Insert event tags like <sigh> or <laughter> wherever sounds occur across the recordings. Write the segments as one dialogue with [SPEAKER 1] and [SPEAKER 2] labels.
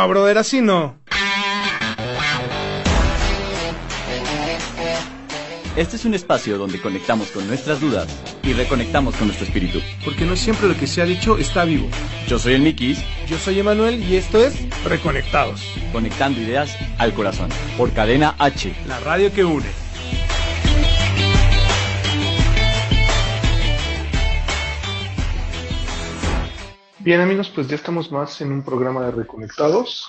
[SPEAKER 1] No, brother, así no.
[SPEAKER 2] Este es un espacio donde conectamos con nuestras dudas y reconectamos con nuestro espíritu.
[SPEAKER 1] Porque no siempre lo que se ha dicho está vivo.
[SPEAKER 2] Yo soy el Mikis,
[SPEAKER 1] Yo soy Emanuel y esto es Reconectados,
[SPEAKER 2] conectando ideas al corazón. Por Cadena H.
[SPEAKER 1] la radio que une. Bien amigos, pues ya estamos más en un programa de Reconectados.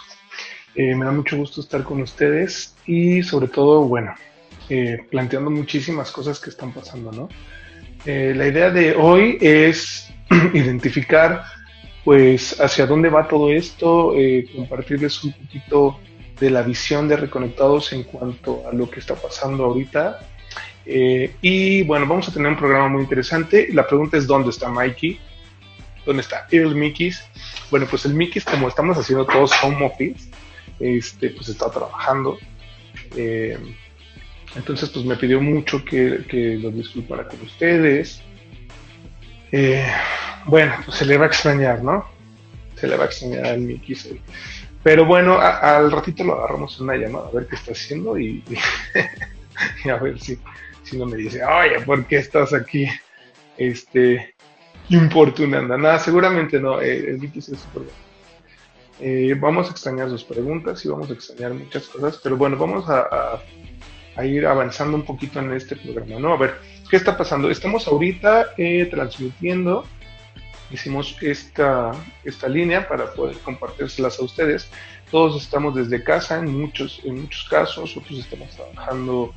[SPEAKER 1] Eh, me da mucho gusto estar con ustedes y sobre todo, bueno, eh, planteando muchísimas cosas que están pasando, ¿no? Eh, la idea de hoy es <clears throat> identificar pues hacia dónde va todo esto, compartirles un poquito de la visión de Reconectados en cuanto a lo que está pasando ahorita. Y bueno, vamos a tener un programa muy interesante. La pregunta es dónde está Mikey, dónde está el Mikis. Bueno, pues el Mikis, como estamos haciendo todos home office, este, pues está trabajando. Eh, entonces, pues me pidió mucho que, que los disculpara con ustedes. Eh, bueno, pues se le va a extrañar, ¿no? Se le va a extrañar al Mickey. sí. Pero bueno, al ratito lo agarramos en una llamada a ver qué está haciendo y, <laughs> y a ver si, si no me dice, oye, ¿por qué estás aquí? Este, <laughs> importunando. Nada, seguramente no, eh, el Mickey sí es súper. Eh, vamos a extrañar sus preguntas y vamos a extrañar muchas cosas, pero bueno, vamos a, ir avanzando un poquito en este programa, ¿no? A ver, ¿qué está pasando? Estamos ahorita eh, transmitiendo, hicimos esta, esta línea para poder compartírselas a ustedes. Todos estamos desde casa en muchos, en muchos casos, otros estamos trabajando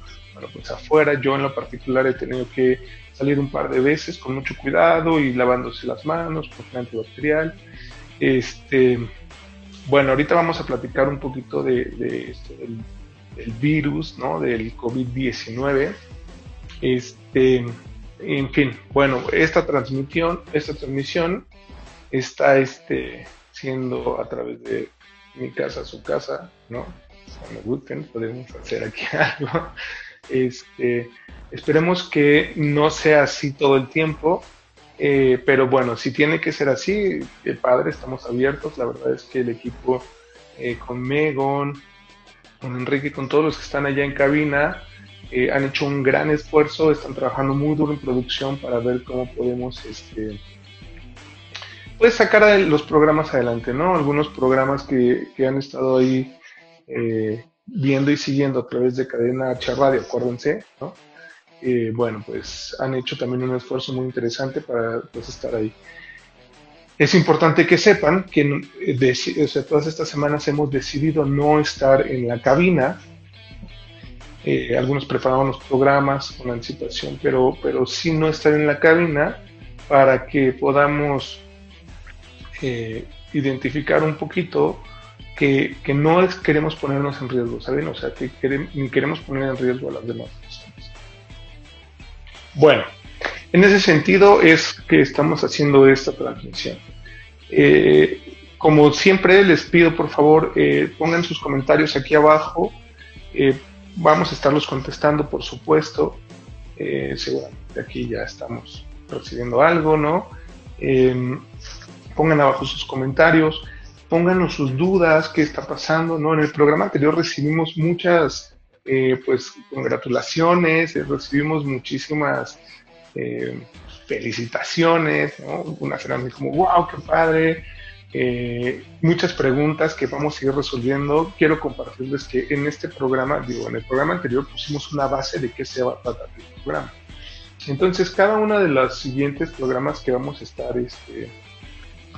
[SPEAKER 1] pues afuera. Yo en lo particular he tenido que salir un par de veces con mucho cuidado y lavándose las manos con antibacterial. Este, bueno, ahorita vamos a platicar un poquito de, de del, virus, ¿no? Del COVID-19. Este, en fin, bueno, esta transmisión, esta transmisión está este, siendo a través de mi casa, su casa, ¿no? Gusten, podemos hacer aquí <laughs> algo. Este, esperemos que no sea así todo el tiempo, eh, pero bueno, si tiene que ser así, eh, padre, estamos abiertos. La verdad es que el equipo eh, con Megon, con Enrique, con todos los que están allá en cabina, eh, han hecho un gran esfuerzo, están trabajando muy duro en producción para ver cómo podemos este, pues sacar los programas adelante, ¿no? Algunos programas que, que han estado ahí eh, viendo y siguiendo a través de Cadena H Radio, acuérdense, ¿no? Eh, bueno, pues han hecho también un esfuerzo muy interesante para pues, estar ahí. Es importante que sepan que eh, deci- o sea, todas estas semanas hemos decidido no estar en la cabina. Eh, algunos preparaban los programas con anticipación, pero, pero sí no estar en la cabina para que podamos eh, identificar un poquito que, no es- queremos ponernos en riesgo, ¿saben? O sea, que ni queremos poner en riesgo a las demás personas. Bueno, en ese sentido es que estamos haciendo esta transmisión. Eh, como siempre, les pido por favor, eh, pongan sus comentarios aquí abajo. Eh, vamos a estarlos contestando, por supuesto. Seguramente aquí ya estamos recibiendo algo, ¿no? Pongan abajo sus comentarios, pónganos sus dudas, qué está pasando, ¿no? En el programa anterior recibimos muchas, eh, pues, congratulaciones, eh, recibimos muchísimas eh, felicitaciones, ¿no? Unas eran como, wow, qué padre, muchas preguntas que vamos a ir resolviendo. Quiero compartirles que en este programa, digo, en el programa anterior pusimos una base de qué se va a tratar el programa. Entonces, cada uno de los siguientes programas que vamos a estar este,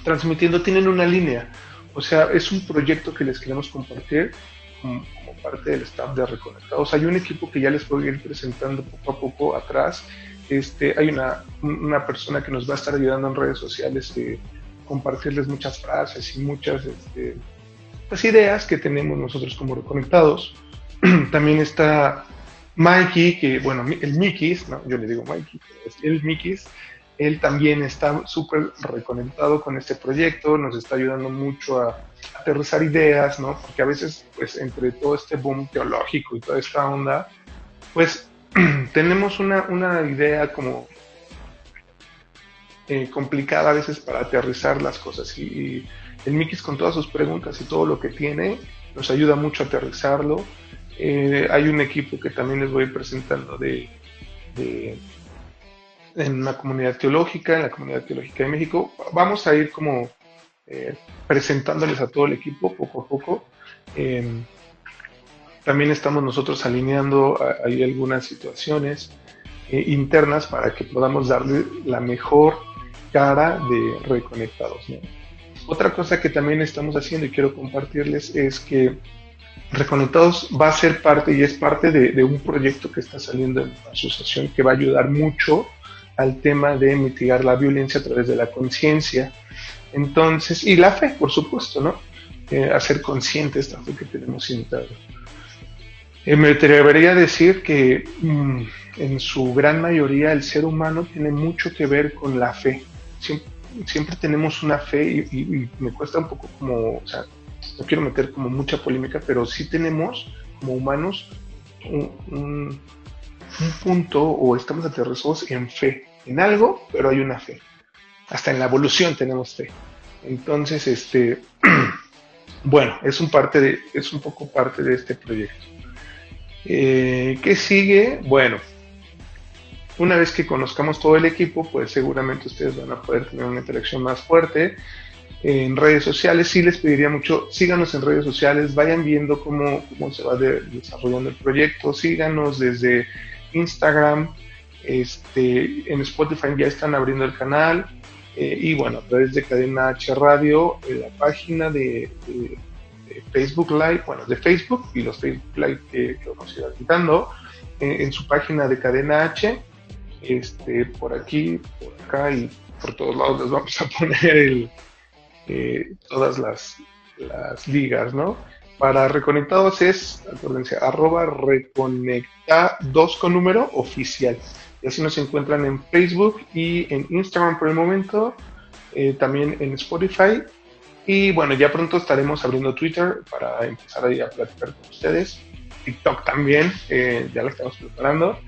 [SPEAKER 1] transmitiendo tienen una línea. O sea, es un proyecto que les queremos compartir como, parte del staff de Reconectados. Hay un equipo que ya les voy a ir presentando poco a poco atrás. Este, hay una, una persona que nos va a estar ayudando en redes sociales, eh, compartirles muchas frases y muchas este, las ideas que tenemos nosotros como reconectados. <clears throat> También está Mikey, que bueno, el Mickey, no, yo le digo Mikey, el Mickey, él también está súper reconectado con este proyecto, nos está ayudando mucho a aterrizar ideas, ¿no? Porque a veces, pues, entre todo este boom teológico y toda esta onda, pues, <clears throat> tenemos una, una idea como eh, complicada a veces para aterrizar las cosas. Y, el Mickey con todas sus preguntas y todo lo que tiene, nos ayuda mucho a aterrizarlo. Eh, hay un equipo que también les voy presentando de, en la comunidad teológica, en la comunidad teológica de México. Vamos a ir como eh, presentándoles a todo el equipo poco a poco. Em, también estamos nosotros alineando ahí algunas situaciones eh, internas para que podamos darle la mejor cara de reconectados. Otra cosa que también estamos haciendo y quiero compartirles es que Reconectados va a ser parte y es parte de, un proyecto que está saliendo en la asociación que va a ayudar mucho al tema de mitigar la violencia a través de la conciencia. Entonces, y la fe, por supuesto, ¿no? Eh, hacer consciente esta fe que tenemos interna. Eh, me atrevería a decir que mm, en su gran mayoría el ser humano tiene mucho que ver con la fe. Siempre, tenemos una fe y, me cuesta un poco como, o sea, no quiero meter como mucha polémica, pero sí tenemos como humanos un, punto o estamos aterrizados en fe, en algo, pero hay una fe. Hasta en la evolución tenemos fe. Entonces, este, <clears throat> bueno, es un parte de, es un poco parte de este proyecto. Eh, ¿Qué sigue? Bueno, una vez que conozcamos todo el equipo, pues seguramente ustedes van a poder tener una interacción más fuerte en redes sociales. Sí les pediría mucho, síganos en redes sociales, vayan viendo cómo, cómo se va desarrollando el proyecto, síganos desde Instagram, este, en Spotify ya están abriendo el canal. Eh, y bueno, a través de Cadena H Radio, en la página de, Facebook Live, bueno, de Facebook y los Facebook Live que, vamos a ir quitando, eh, en su página de Cadena H, este, por aquí, por acá y por todos lados les vamos a <laughs> poner el, eh, todas las, las, ligas, ¿no? Para Reconectados es, acuérdense, arroba reconecta 2 con número oficial. Y así nos encuentran en Facebook y en Instagram por el momento, eh, también en Spotify. Y bueno, ya pronto estaremos abriendo Twitter para empezar ahí a platicar con ustedes. TikTok también, eh, ya lo estamos preparando.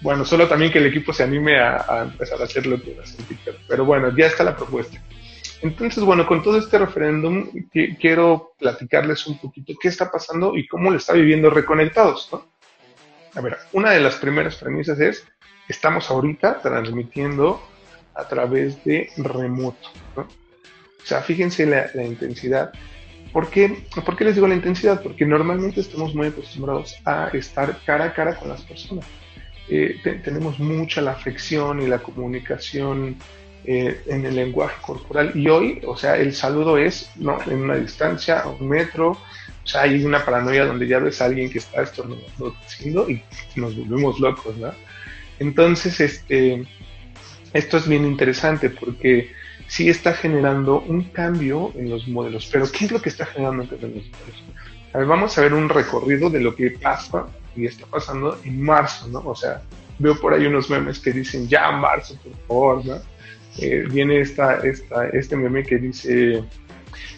[SPEAKER 1] bueno, solo también que el equipo se anime a, empezar a hacer en TikTok. Pero bueno, ya está la propuesta. Entonces, bueno, con todo este referéndum quiero platicarles un poquito qué está pasando y cómo lo está viviendo Reconectados, ¿no? A ver, una de las primeras premisas es, estamos ahorita transmitiendo a través de remoto, ¿no? O sea, fíjense la, intensidad. ¿Por qué? ¿Por qué les digo la intensidad? Porque normalmente estamos muy acostumbrados a estar cara a cara con las personas. Eh, tenemos mucha la afección y la comunicación eh, en el lenguaje corporal. Y hoy, o sea, el saludo es ¿no? en una distancia, un metro. O sea, hay una paranoia donde ya ves a alguien que está estornudando y nos volvemos locos, ¿no? Entonces, este, esto es bien interesante porque sí está generando un cambio en los modelos. Pero, ¿qué es lo que está generando en los modelos? A ver, vamos a ver un recorrido de lo que pasa y está pasando en marzo, ¿no? O sea, veo por ahí unos memes que dicen, ya marzo, por favor, ¿no? Eh, viene esta, esta, este meme que dice,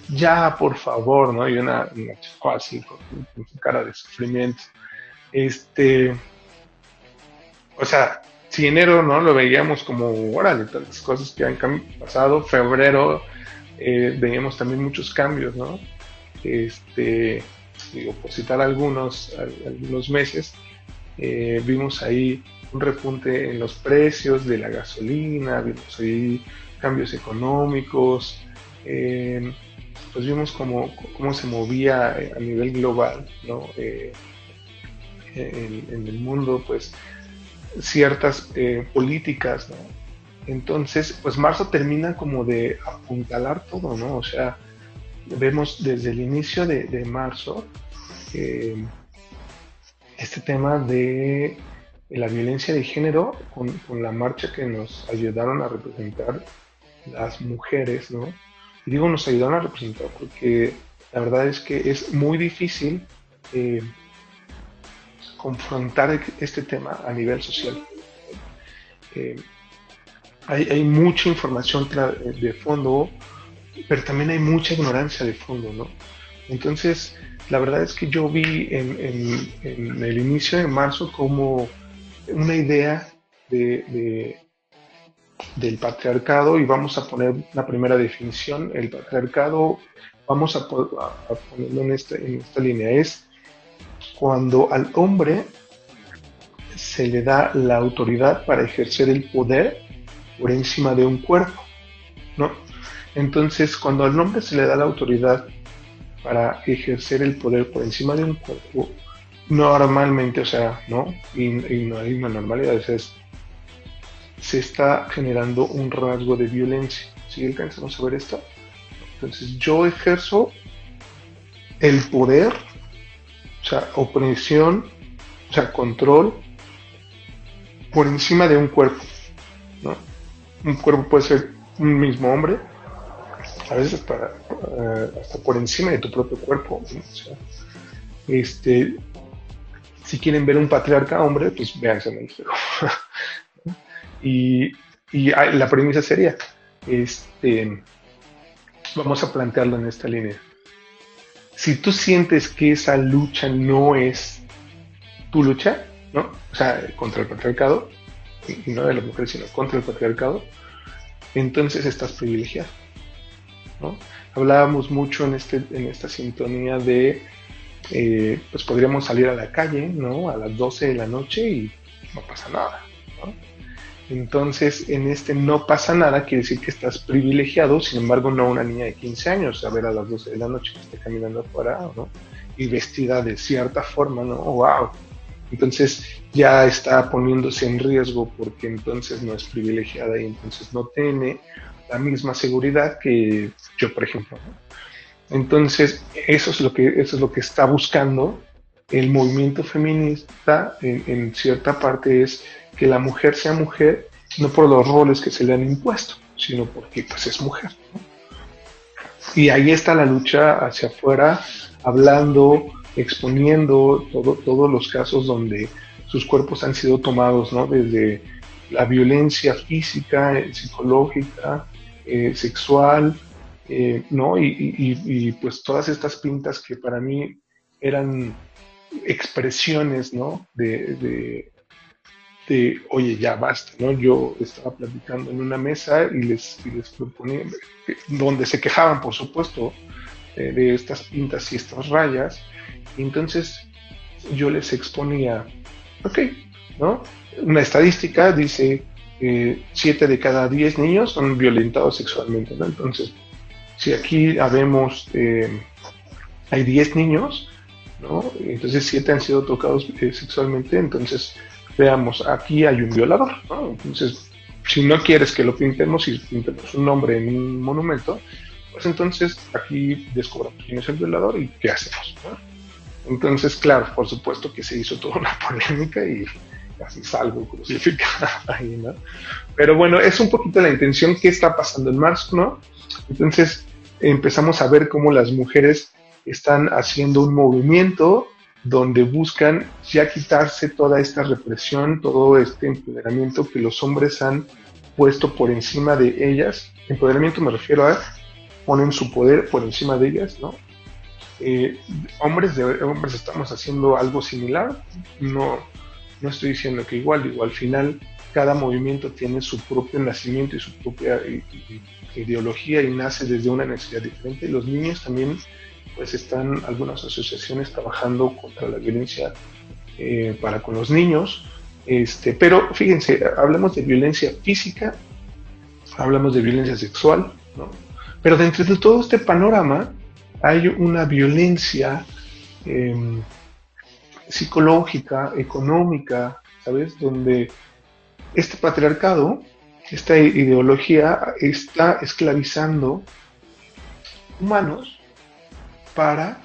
[SPEAKER 1] ya, por favor, ¿no? Y una, una así con, su cara de sufrimiento. Este, o sea, si enero, ¿no? Lo veíamos como, órale, tantas cosas que han pasado, febrero, eh, veíamos también muchos cambios, ¿no? Este, digo, por citar algunos, algunos meses, eh, vimos ahí un repunte en los precios de la gasolina, vimos ahí cambios económicos, eh, pues vimos cómo, cómo, se movía a nivel global, ¿no? Eh, en, el mundo, pues ciertas eh, políticas, ¿no? Entonces, pues marzo termina como de apuntalar todo, ¿no? O sea, vemos desde el inicio de, de marzo este tema de la violencia de género con, la marcha que nos ayudaron a representar las mujeres, ¿no? Digo nos ayudaron a representar porque La verdad es que es muy difícil eh, confrontar este tema a nivel social. Eh, hay, mucha información de fondo, pero también hay mucha ignorancia de fondo, ¿no? Entonces, la verdad es que yo vi en, el inicio de marzo como una idea de, del patriarcado y vamos a poner la primera definición. El patriarcado, vamos a, ponerlo en esta, en esta línea, es cuando al hombre se le da la autoridad para ejercer el poder por encima de un cuerpo, ¿no? Entonces, cuando al hombre se le da la autoridad para ejercer el poder por encima de un cuerpo, normalmente, o sea, ¿no? Y, no hay una normalidad, es, se está generando un rasgo de violencia. ¿Sí alcanzamos a ver esto? Entonces, yo ejerzo el poder, o sea, opresión, o sea, control por encima de un cuerpo. Un cuerpo puede ser un mismo hombre, a veces para, eh, hasta por encima de tu propio cuerpo. este, si quieren ver un patriarca hombre, pues véanse en el <laughs> espejo. Y, y la premisa sería, este, vamos a plantearlo en esta línea. Si tú sientes que esa lucha no es tu lucha, ¿no? O sea, contra el patriarcado, y no de la mujer, sino contra el patriarcado, entonces estás privilegiado. Hablábamos mucho en, este, en esta sintonía de, eh, pues podríamos salir a la calle, ¿no? A las 12 de la noche y no pasa nada, Entonces, en este no pasa nada quiere decir que estás privilegiado, sin embargo, no una niña de 15 años, a ver a las 12 de la noche que esté caminando afuera, ¿no? Y vestida de cierta forma, ¿no? ¡Wow! Entonces ya está poniéndose en riesgo porque entonces no es privilegiada y entonces no tiene la misma seguridad que yo, por ejemplo. Entonces, eso es lo que, eso es lo que está buscando el movimiento feminista en, cierta parte es que la mujer sea mujer no por los roles que se le han impuesto, sino porque pues es mujer. Y ahí está la lucha hacia afuera, hablando, exponiendo todo, todos los casos donde sus cuerpos han sido tomados, ¿no? Desde la violencia física, psicológica, eh, sexual, eh, ¿no? Y, pues todas estas pintas que para mí eran expresiones, ¿no? De, oye, ya basta, ¿no? Yo estaba platicando en una mesa y les, les proponía, donde se quejaban, por supuesto, eh, de estas pintas y estas rayas, y entonces yo les exponía, ok, ¿no? Una estadística dice eh, siete de cada diez niños son violentados sexualmente. Entonces, si aquí habemos, eh, hay 10 niños, ¿no? Entonces siete han sido tocados eh, sexualmente, entonces veamos, aquí hay un violador, ¿no? Entonces, si no quieres que lo pintemos y pintemos un nombre en un monumento, pues entonces aquí descubramos quién es el violador y qué hacemos. Entonces, claro, por supuesto que se hizo toda una <laughs> polémica y casi salgo crucificado <laughs> ahí, ¿no? Pero bueno, es un poquito la intención que está pasando en marzo, ¿no? Entonces empezamos a ver cómo las mujeres están haciendo un movimiento donde buscan ya quitarse toda esta represión, todo este empoderamiento que los hombres han puesto por encima de ellas. Empoderamiento me refiero a ponen su poder por encima de ellas, ¿no? Eh, hombres de hombres estamos haciendo algo similar, no, no estoy diciendo que igual, digo, al final cada movimiento tiene su propio nacimiento y su propia ideología y nace desde una necesidad diferente. Los niños también, pues están algunas asociaciones trabajando contra la violencia eh, para con los niños. Este, pero fíjense, hablamos de violencia física, hablamos de violencia sexual, ¿no? Pero dentro de todo este panorama hay una violencia eh, psicológica, económica, ¿sabes? Donde este patriarcado, esta ideología está esclavizando humanos para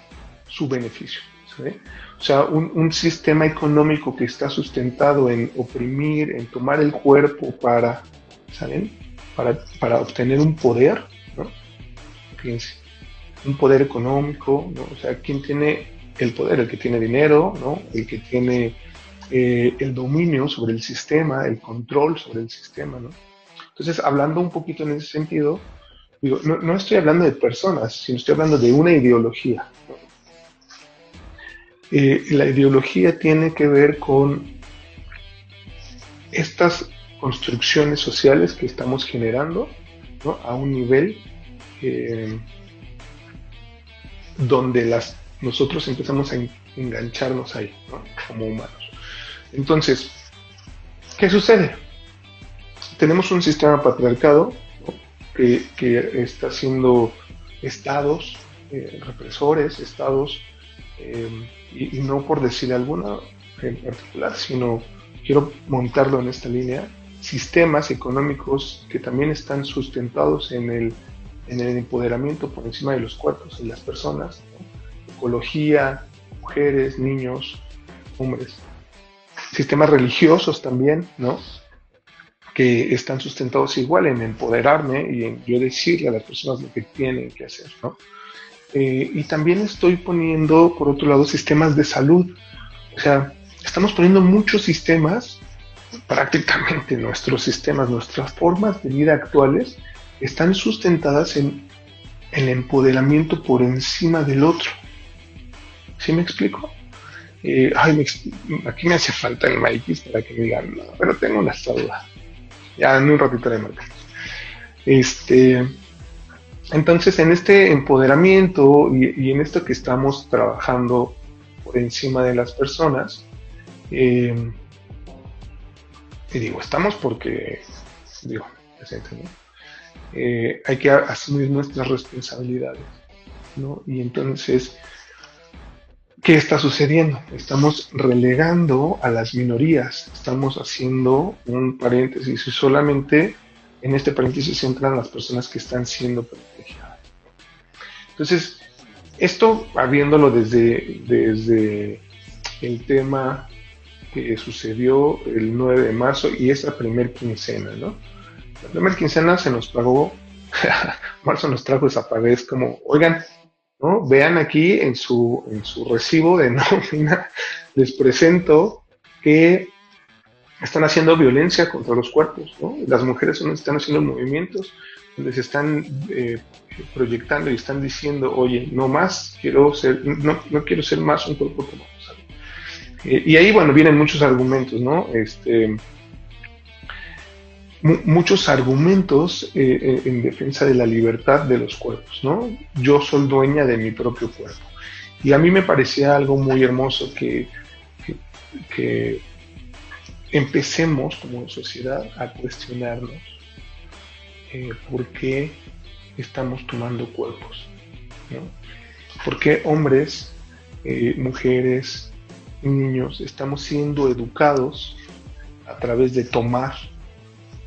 [SPEAKER 1] su beneficio. ¿sabes? O sea, un, sistema económico que está sustentado en oprimir, en tomar el cuerpo para, ¿saben? Para, para obtener un poder, ¿no? Fíjense. un poder económico, ¿no? o sea, quién tiene el poder, el que tiene dinero, ¿no? el que tiene eh, el dominio sobre el sistema, el control sobre el sistema. ¿no? Entonces, hablando un poquito en ese sentido, no, estoy hablando de personas, sino estoy hablando de una ideología. Eh, la ideología tiene que ver con estas construcciones sociales que estamos generando a un nivel eh, donde las, nosotros empezamos a engancharnos ahí como humanos. Entonces, ¿qué sucede? Tenemos un sistema patriarcado que, está haciendo estados eh, represores, estados, eh, y, no por decir alguna en particular, sino quiero montarlo en esta línea, sistemas económicos que también están sustentados en el, en el empoderamiento por encima de los cuerpos de las personas, ecología, mujeres, niños, hombres, sistemas religiosos también, ¿no? Que están sustentados igual en empoderarme y en yo decirle a las personas lo que tienen que hacer, ¿no? Eh, y también estoy poniendo, por otro lado, sistemas de salud. O sea, estamos poniendo muchos sistemas, prácticamente nuestros sistemas, nuestras formas de vida actuales, están sustentadas en el empoderamiento por encima del otro. ¿Sí me explico? Eh, ay, aquí me hace falta el Mikey para que me digan, no, pero tengo una duda. Ya en un ratito de marca. Este, entonces, en este empoderamiento y, en esto que estamos trabajando por encima de las personas, eh, y digo, estamos porque, digo, eh, hay que asumir nuestras responsabilidades, ¿no? Y entonces, ¿qué está sucediendo? Estamos relegando a las minorías, estamos haciendo un paréntesis y solamente en este paréntesis entran las personas que están siendo privilegiadas. Entonces, esto, habiéndolo desde, desde el tema que sucedió el 9 de marzo y esa primer quincena, ¿no? La primera quincena se nos pagó, <laughs> marzo nos trajo esa paga, es como, oigan, ¿no? Vean aquí en su, en su recibo de <laughs> nómina, les presento que están haciendo violencia contra los cuerpos. Las mujeres están haciendo movimientos donde se están eh, proyectando y están diciendo, oye, no más, quiero ser, no, no quiero ser más un cuerpo como eh, y ahí, bueno, vienen muchos argumentos, ¿no? Este, muchos argumentos eh, en defensa de la libertad de los cuerpos, ¿no? Yo soy dueña de mi propio cuerpo. Y a mí me parecía algo muy hermoso que, que, empecemos como sociedad a cuestionarnos eh, por qué estamos tomando cuerpos, ¿no? ¿Por qué hombres, mujeres, niños estamos siendo educados a través de tomar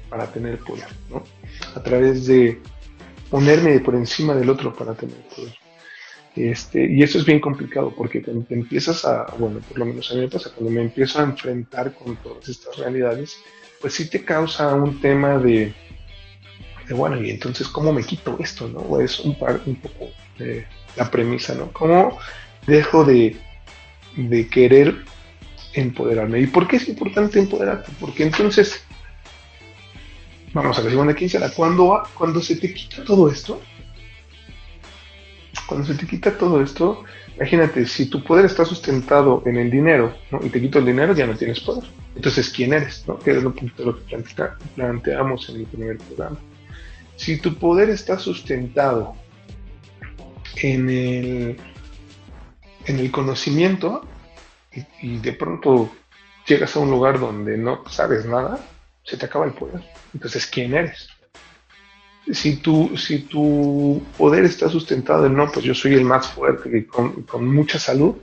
[SPEAKER 1] para tener poder, ¿no? A través de ponerme por encima del otro para tener poder. Este, y eso es bien complicado porque cuando te empiezas a, bueno, por lo menos a mí me pasa, cuando me empiezo a enfrentar con todas estas realidades, pues sí te causa un tema de, de bueno, y entonces, ¿cómo me quito esto? ¿no? Es un, un poco la premisa, ¿no? ¿Cómo dejo de de querer empoderarme. ¿Y por qué es importante empoderarte? Porque entonces, vamos a la segunda quincena, cuando, cuando se te quita todo esto, cuando se te quita todo esto, imagínate, si tu poder está sustentado en el dinero, y te quito el dinero, ya no tienes poder. Entonces, ¿quién eres? ¿no? Que es lo, que planteamos en el primer programa. Si tu poder está sustentado en el en el conocimiento y, de pronto llegas a un lugar donde no sabes nada, se te acaba el poder. Entonces, ¿quién eres? Si tu, si tu poder está sustentado en no, pues yo soy el más fuerte y con, mucha salud,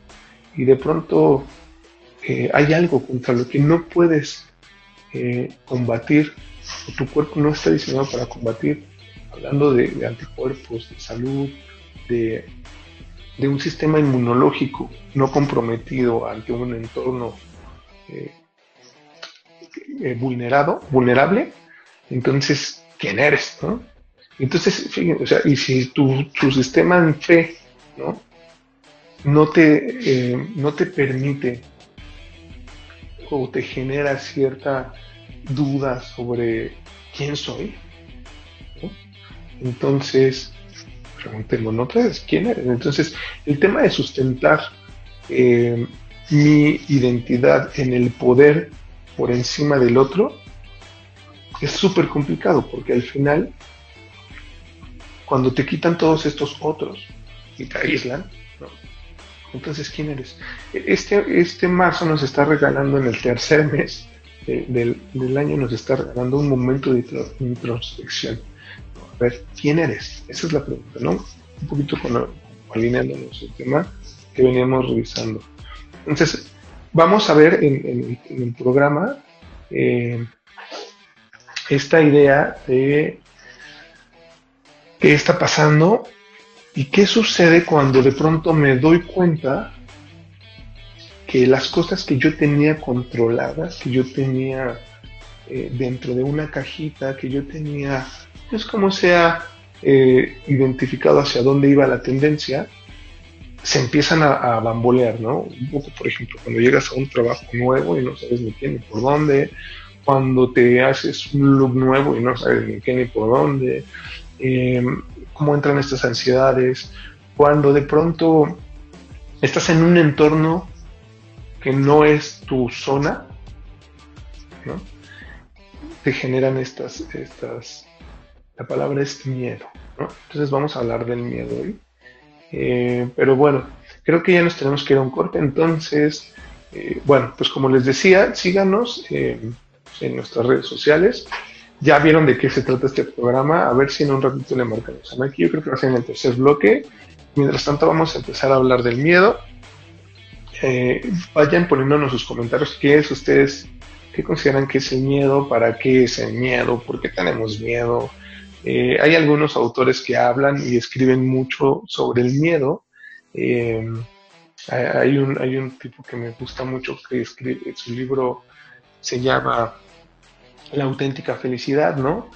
[SPEAKER 1] y de pronto eh, hay algo contra lo que no puedes eh, combatir, o tu cuerpo no está diseñado para combatir, hablando de anticuerpos, de salud, de de un sistema inmunológico no comprometido ante un entorno eh, eh, vulnerado, vulnerable, entonces, ¿quién eres? Entonces, fíjense, o sea, y si tu, tu sistema en fe, ¿no? No te, eh, no te permite o te genera cierta duda sobre quién soy, entonces, preguntemos otra vez, ¿quién eres? Entonces, el tema de sustentar eh, mi identidad en el poder por encima del otro es súper complicado porque al final, cuando te quitan todos estos otros y te aíslan, entonces, ¿quién eres? Este, este marzo nos está regalando en el tercer mes del, del, año, nos está regalando un momento de introspección. A ver, ¿quién eres? Esa es la pregunta, ¿no? Un poquito con, alineándonos el tema que veníamos revisando. Entonces, vamos a ver en, el programa eh, esta idea de qué está pasando y qué sucede cuando de pronto me doy cuenta que las cosas que yo tenía controladas, que yo tenía eh, dentro de una cajita, que yo tenía, pues como sea eh, identificado hacia dónde iba la tendencia, se empiezan a, bambolear, ¿no? Un poco, por ejemplo, cuando llegas a un trabajo nuevo y no sabes ni qué ni por dónde, cuando te haces un look nuevo y no sabes ni qué ni por dónde, em, cómo entran estas ansiedades, cuando de pronto estás en un entorno que no es tu zona, ¿no? Te generan estas, estas, la palabra es miedo, ¿no? Entonces vamos a hablar del miedo hoy. Eh, pero bueno, creo que ya nos tenemos que ir a un corte. Entonces, eh, bueno, pues como les decía, síganos eh, en nuestras redes sociales. Ya vieron de qué se trata este programa. A ver si en un ratito le marcamos a Aquí. Yo creo que va a ser en el tercer bloque. Mientras tanto, vamos a empezar a hablar del miedo. vayan poniéndonos sus comentarios. ¿Qué es ustedes? ¿Qué consideran que es el miedo? ¿Para qué es el miedo? ¿Por qué tenemos miedo? Eh, hay algunos autores que hablan y escriben mucho sobre el miedo. Eh, hay, un, hay un tipo que me gusta mucho que escribe, su libro se llama La auténtica felicidad, ¿no?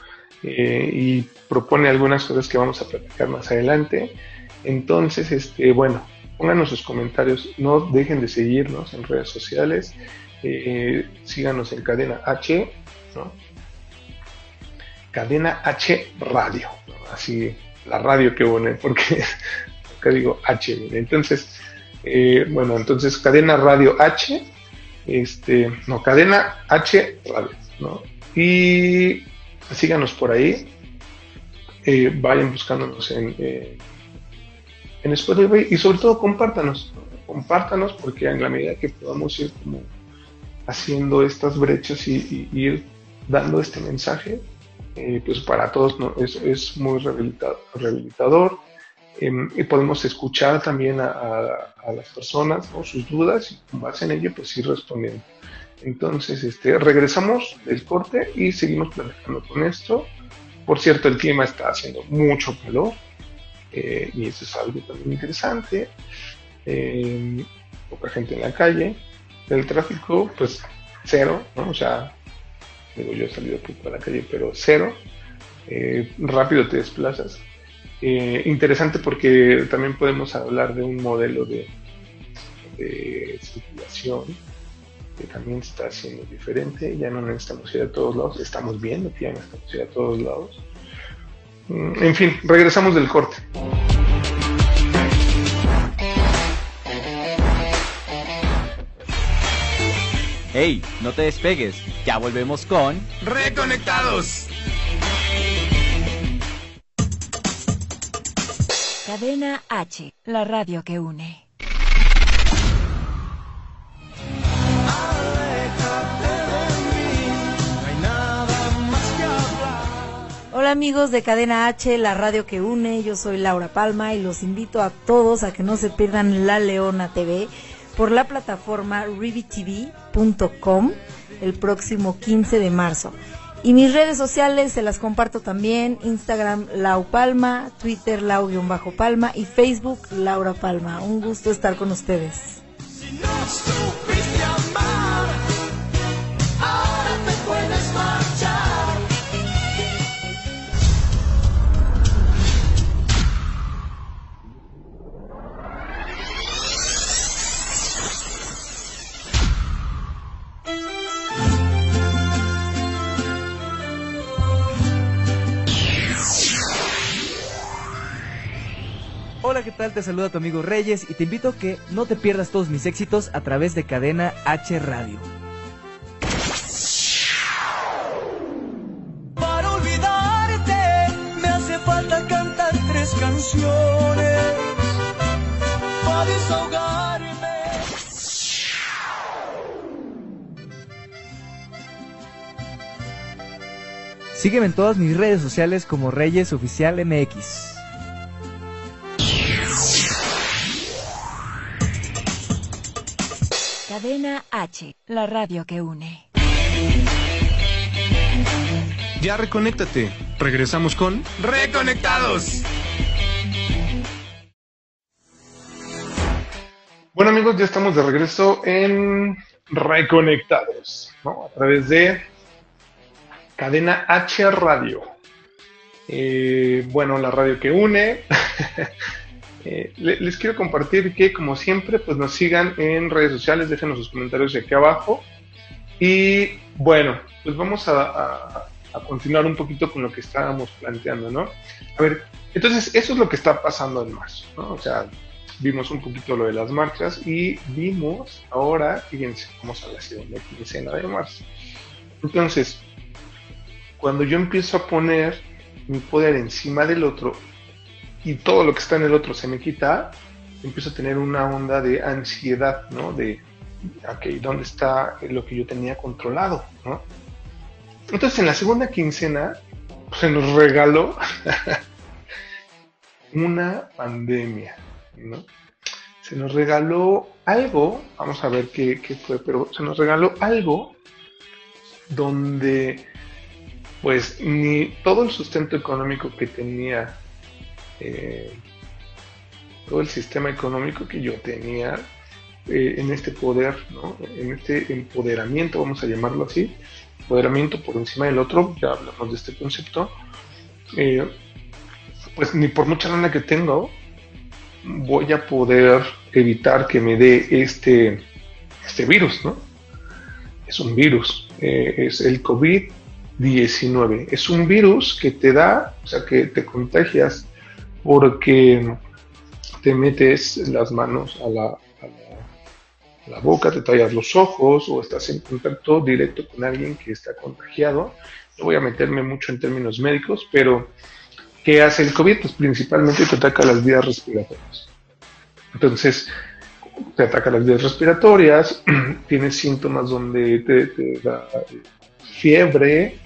[SPEAKER 1] Eh, y propone algunas cosas que vamos a platicar más adelante. Entonces, este, bueno, pónganos sus comentarios, no dejen de seguirnos en redes sociales, síganos en cadena H, ¿no? Cadena H Radio, así la radio que pone, porque <laughs> acá digo H, entonces, eh, bueno, entonces Cadena Radio H, este, no, Cadena H Radio, ¿no? Y síganos por ahí, eh, vayan buscándonos en, eh, en Spotify y sobre todo compártanos, compártanos porque en la medida que podamos ir como haciendo estas brechas y ir dando este mensaje, eh, pues para todos ¿no? es, es, muy rehabilitador. Em, y podemos escuchar también a, las personas sus dudas y con base en ello pues ir respondiendo. Entonces, este, regresamos del corte y seguimos platicando con esto. Por cierto, el clima está haciendo mucho calor eh, y eso es algo también interesante. Em, poca gente en la calle. El tráfico, pues cero, ¿no? O sea, Digo, yo he salido poco a la calle, pero cero. Eh, rápido te desplazas. Eh, interesante porque también podemos hablar de un modelo de, circulación que también está siendo diferente. Ya no necesitamos ir a todos lados, estamos viendo que ya no necesitamos ir a todos lados. Mm, en fin, regresamos del corte.
[SPEAKER 2] Hey, no te despegues, ya volvemos con
[SPEAKER 3] Reconectados.
[SPEAKER 4] Cadena H, la radio que une. Hola amigos de Cadena H, la radio que une, yo soy Laura Palma y los invito a todos a que no se pierdan La Leona TV por la plataforma rivitv.com el próximo 15 de marzo. Y mis redes sociales se las comparto también, Instagram Lau Palma, Twitter Lau-Palma y Facebook Laura Palma. Un gusto estar con ustedes.
[SPEAKER 5] Hola, ¿qué tal? Te saluda tu amigo Reyes y te invito a que no te pierdas todos mis éxitos a través de Cadena H Radio.
[SPEAKER 6] Para olvidarte me hace falta cantar tres canciones para desahogarme.
[SPEAKER 5] Sígueme en todas mis redes sociales como Reyes Oficial MX.
[SPEAKER 7] Cadena H, la radio que une.
[SPEAKER 1] Ya reconéctate. Regresamos con
[SPEAKER 3] Reconectados.
[SPEAKER 1] Bueno amigos, ya estamos de regreso en Reconectados, ¿no? A través de Cadena H Radio. Eh, bueno, la radio que une. <laughs> Eh, le- les quiero compartir que, como siempre, pues nos sigan en redes sociales, déjenos sus comentarios aquí abajo. Y bueno, pues vamos a continuar un poquito con lo que estábamos planteando, ¿no? A ver, entonces eso es lo que está pasando en marzo, ¿no? O sea, vimos un poquito lo de las marchas y vimos ahora, fíjense, vamos a la segunda quincena de marzo. Entonces, cuando yo empiezo a poner mi poder encima del otro y todo lo que está en el otro se me quita, empiezo a tener una onda de ansiedad, ¿no? De, ok, ¿dónde está lo que yo tenía controlado, ¿no? Entonces, en la segunda quincena, pues, se nos regaló <laughs> una pandemia, ¿no? Se nos regaló algo, vamos a ver qué, qué fue, pero se nos regaló algo donde pues ni todo el sustento económico que tenía, eh, todo el sistema económico que yo tenía eh, en este poder, en este empoderamiento, vamos a llamarlo así, empoderamiento por encima del otro, ya hablamos de este concepto, eh, pues ni por mucha lana que tengo, voy a poder evitar que me dé este, este virus, ¿no? Es un virus, eh, es el COVID-19. Es un virus que te da, o sea, que te contagias porque te metes las manos a la, boca, te tallas los ojos o estás en contacto directo con alguien que está contagiado. No voy a meterme mucho en términos médicos, pero ¿qué hace el COVID? Pues principalmente te ataca las vías respiratorias. Entonces, te ataca las vías respiratorias, <clears throat> tienes síntomas donde te, te da fiebre,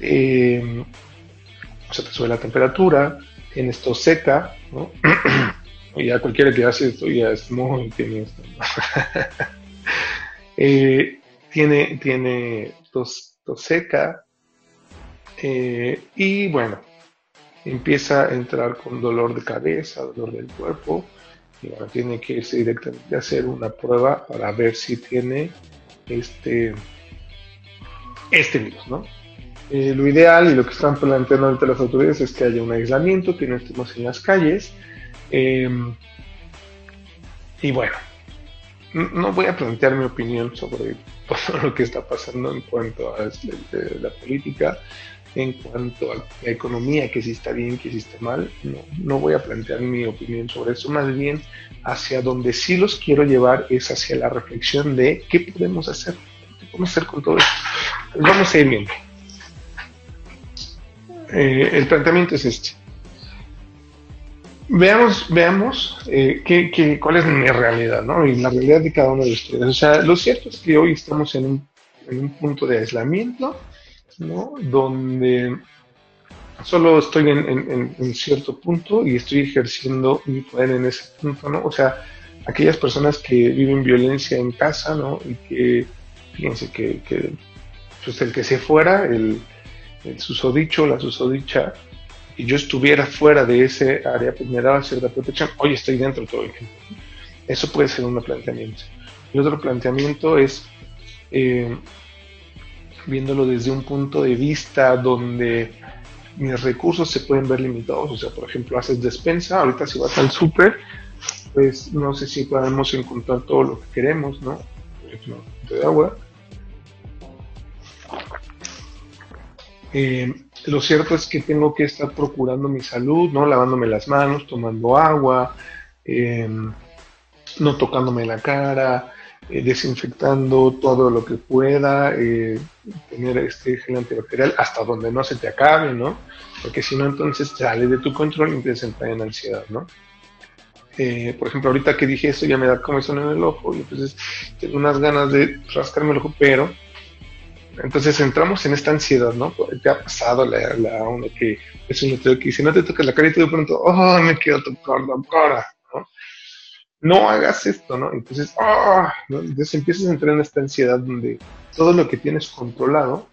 [SPEAKER 1] eh, o sea, te sube la temperatura, tienes tos seca, ¿no? <clears throat> ya cualquiera que hace esto ya es muy tiene esto. <laughs> Eh, tiene, tiene tos, tos seca, eh, y bueno, empieza a entrar con dolor de cabeza, dolor del cuerpo, y ahora tiene que irse directamente a hacer una prueba para ver si tiene este, este virus, ¿no? Eh, lo ideal y lo que están planteando ante las autoridades es que haya un aislamiento, que no estemos en las calles. eh, y bueno, no voy a plantear mi opinión sobre <laughs> todo lo que está pasando en cuanto a este, la política, en cuanto a la economía, que si está bien, que si está mal. No, no voy a plantear mi opinión sobre eso, más bien hacia donde sí los quiero llevar es hacia la reflexión de qué podemos hacer, qué podemos hacer con todo esto. Vamos a ir viendo. Eh, el planteamiento es este. Veamos, veamos eh, qué, qué- cuál es mi realidad, ¿no? Y la realidad de cada uno de ustedes. O sea, lo cierto es que hoy estamos en un, en un punto de aislamiento, ¿no? Donde solo estoy en, en- en- cierto punto y estoy ejerciendo mi poder en ese punto, ¿no? O sea, aquellas personas que viven violencia en casa, ¿no? Y que, fíjense que, que pues el que se fuera, el, el susodicho, la susodicha, y yo estuviera fuera de ese área, pues cierta protección. Hoy estoy dentro todo el tiempo. Eso puede ser un planteamiento. El otro planteamiento es eh, viéndolo desde un punto de vista donde mis recursos se pueden ver limitados. O sea, por ejemplo, haces despensa, ahorita si vas al súper, pues no sé si podemos encontrar todo lo que queremos, ¿no? De agua. Eh, lo cierto es que tengo que estar procurando mi salud, ¿no? Lavándome las manos, tomando agua, em, no tocándome la cara, eh, desinfectando todo lo que pueda, eh, tener este gel antibacterial hasta donde no se te acabe, ¿no? Porque si no, entonces sale de tu control y a entrar en ansiedad, ¿no? Eh, por ejemplo, ahorita que dije esto ya me da comezón en el ojo y entonces tengo unas ganas de rascarme el ojo, pero entonces entramos en esta ansiedad, ¿no? Te ha pasado la, la una que es un que dice, no te toques la cara y de pronto, oh, me quiero tocar la ¿no? No hagas esto, ¿no? Entonces, ah, entonces empiezas a entrar en esta ansiedad donde todo lo que tienes controlado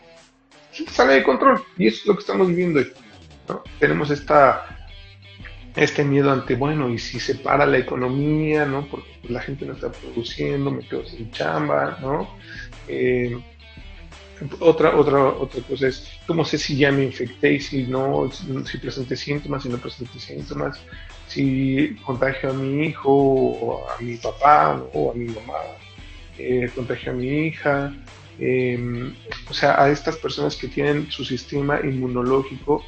[SPEAKER 1] sale de control y eso es lo que estamos viviendo. ¿no? Tenemos esta este miedo ante, bueno, y si se para la economía, ¿no? Porque la gente no está produciendo, me quedo sin chamba, ¿no? Eh, otra, otra, otra cosa es, ¿cómo sé si ya me infecté y si no, si presenté síntomas, si no presenté síntomas, si contagio a mi hijo o a mi papá o a mi mamá, eh, contagio a mi hija, em, o sea, a estas personas que tienen su sistema inmunológico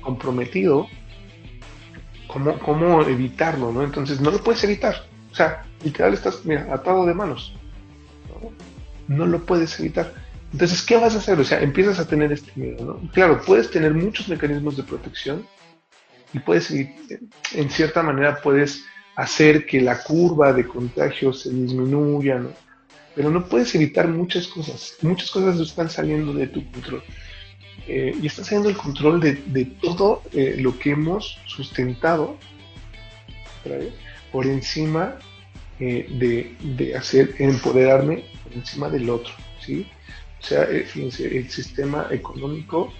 [SPEAKER 1] comprometido, ¿cómo, cómo evitarlo? ¿no? Entonces, no lo puedes evitar. O sea, literal estás mira, atado de manos. ¿no? no lo puedes evitar entonces, ¿qué vas a hacer? O sea, empiezas a tener este miedo, ¿no? Claro, puedes tener muchos mecanismos de protección y puedes, en cierta manera, puedes hacer que la curva de contagio se disminuya, ¿no? Pero no puedes evitar muchas cosas. Muchas cosas están saliendo de tu control. Eh, y estás saliendo el control de, todo eh, lo que hemos sustentado por encima eh, de, de hacer empoderarme por encima del otro, ¿sí? O sea, eh, fíjense, el sistema económico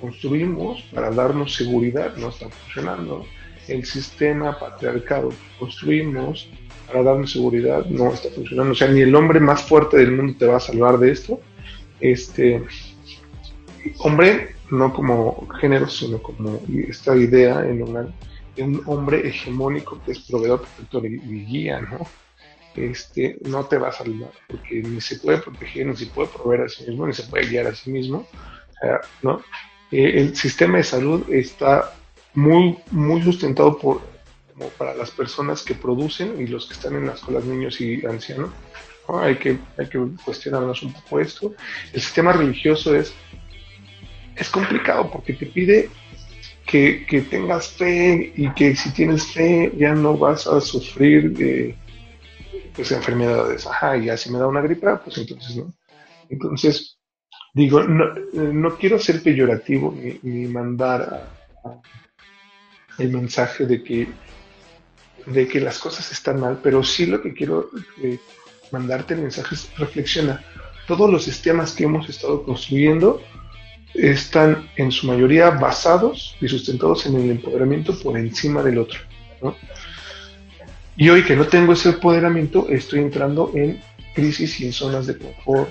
[SPEAKER 1] construimos para darnos seguridad, no está funcionando. El sistema patriarcado construimos para darnos seguridad, no está funcionando. O sea, ni el hombre más fuerte del mundo te va a salvar de esto. Este, hombre, no como género, sino como esta idea en un hombre hegemónico que es proveedor, protector y guía, ¿no? Este, no te va a salvar, porque ni se puede proteger, ni se puede proveer a sí mismo, ni se puede guiar a sí mismo. ¿no? Eh, el sistema de salud está muy, muy sustentado por, para las personas que producen y los que están en las escuelas, niños y ancianos. Hay, que, hay que cuestionarnos un poco esto. El sistema religioso es, es complicado porque te pide que, que, tengas fe y que si tienes fe ya no vas a sufrir de pues enfermedades, ajá, y así me da una gripa, pues entonces no. Entonces, digo, no, quiero ser peyorativo ni, mandar el mensaje de que, de que las cosas están mal, pero sí lo que quiero eh, mandarte el mensaje es reflexiona. Todos los sistemas que hemos estado construyendo están en su mayoría basados y sustentados en el empoderamiento por encima del otro. ¿no? Y hoy que no tengo ese empoderamiento, estoy entrando en crisis y en zonas de confort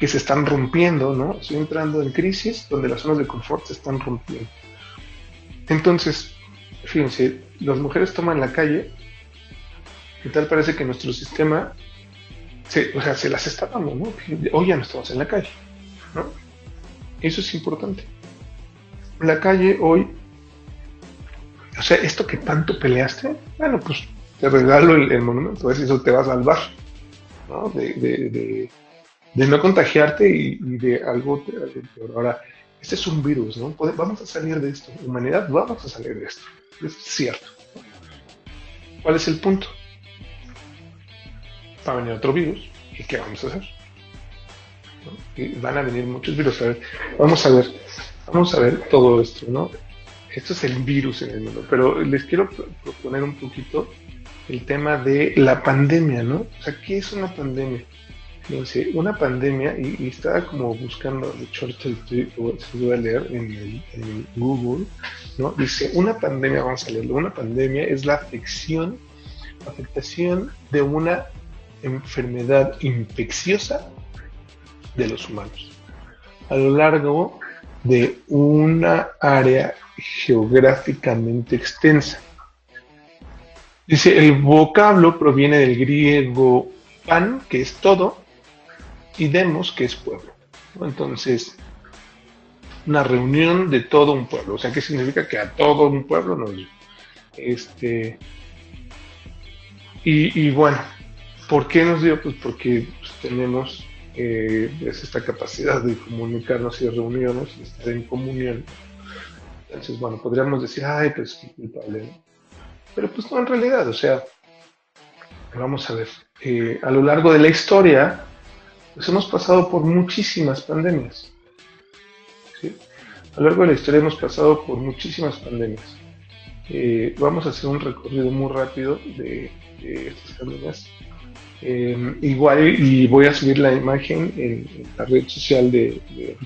[SPEAKER 1] que se están rompiendo, ¿no? Estoy entrando en crisis donde las zonas de confort se están rompiendo. Entonces, fíjense, las mujeres toman la calle y tal parece que nuestro sistema se, o sea, se las está dando, ¿no? Hoy ya no estamos en la calle, ¿no? Eso es importante. La calle hoy o sea, esto que tanto peleaste, bueno, pues te regalo el, monumento, a ver si eso te va a salvar, ¿no? De, no contagiarte y, de algo peor. Ahora, este es un virus, ¿no? Vamos a salir de esto. Humanidad, vamos a salir de esto. Es cierto. ¿Cuál es el punto? Va a venir otro virus. ¿Y qué vamos a hacer? Y van a venir muchos virus. A ver, vamos a ver, vamos a ver todo esto, ¿no? Esto es el virus en el mundo, pero les quiero proponer un poquito el tema de la pandemia, ¿no? O sea, ¿qué es una pandemia? Fíjense, una pandemia, y, estaba como buscando, de hecho, se voy a leer en, en, Google, ¿no? Dice, una pandemia, vamos a leerlo, una pandemia es la afección, afectación de una enfermedad infecciosa de los humanos a lo largo de una área geográficamente extensa. Dice, el vocablo proviene del griego pan, que es todo, y demos, que es pueblo. Entonces, una reunión de todo un pueblo. O sea, ¿qué significa que a todo un pueblo nos este y, bueno, ¿por qué nos dio? Pues porque pues, tenemos eh, esta capacidad de comunicarnos y reunirnos y estar en comunión. Entonces, bueno, podríamos decir, ay, pues qué culpable. Pero pues no, en realidad, o sea, vamos a ver, eh, a lo largo de la historia, pues hemos pasado por muchísimas pandemias. A lo largo de la historia hemos pasado por muchísimas pandemias. Eh, vamos a hacer un recorrido muy rápido de, estas pandemias. Eh, igual, y voy a subir la imagen en, la red social de, de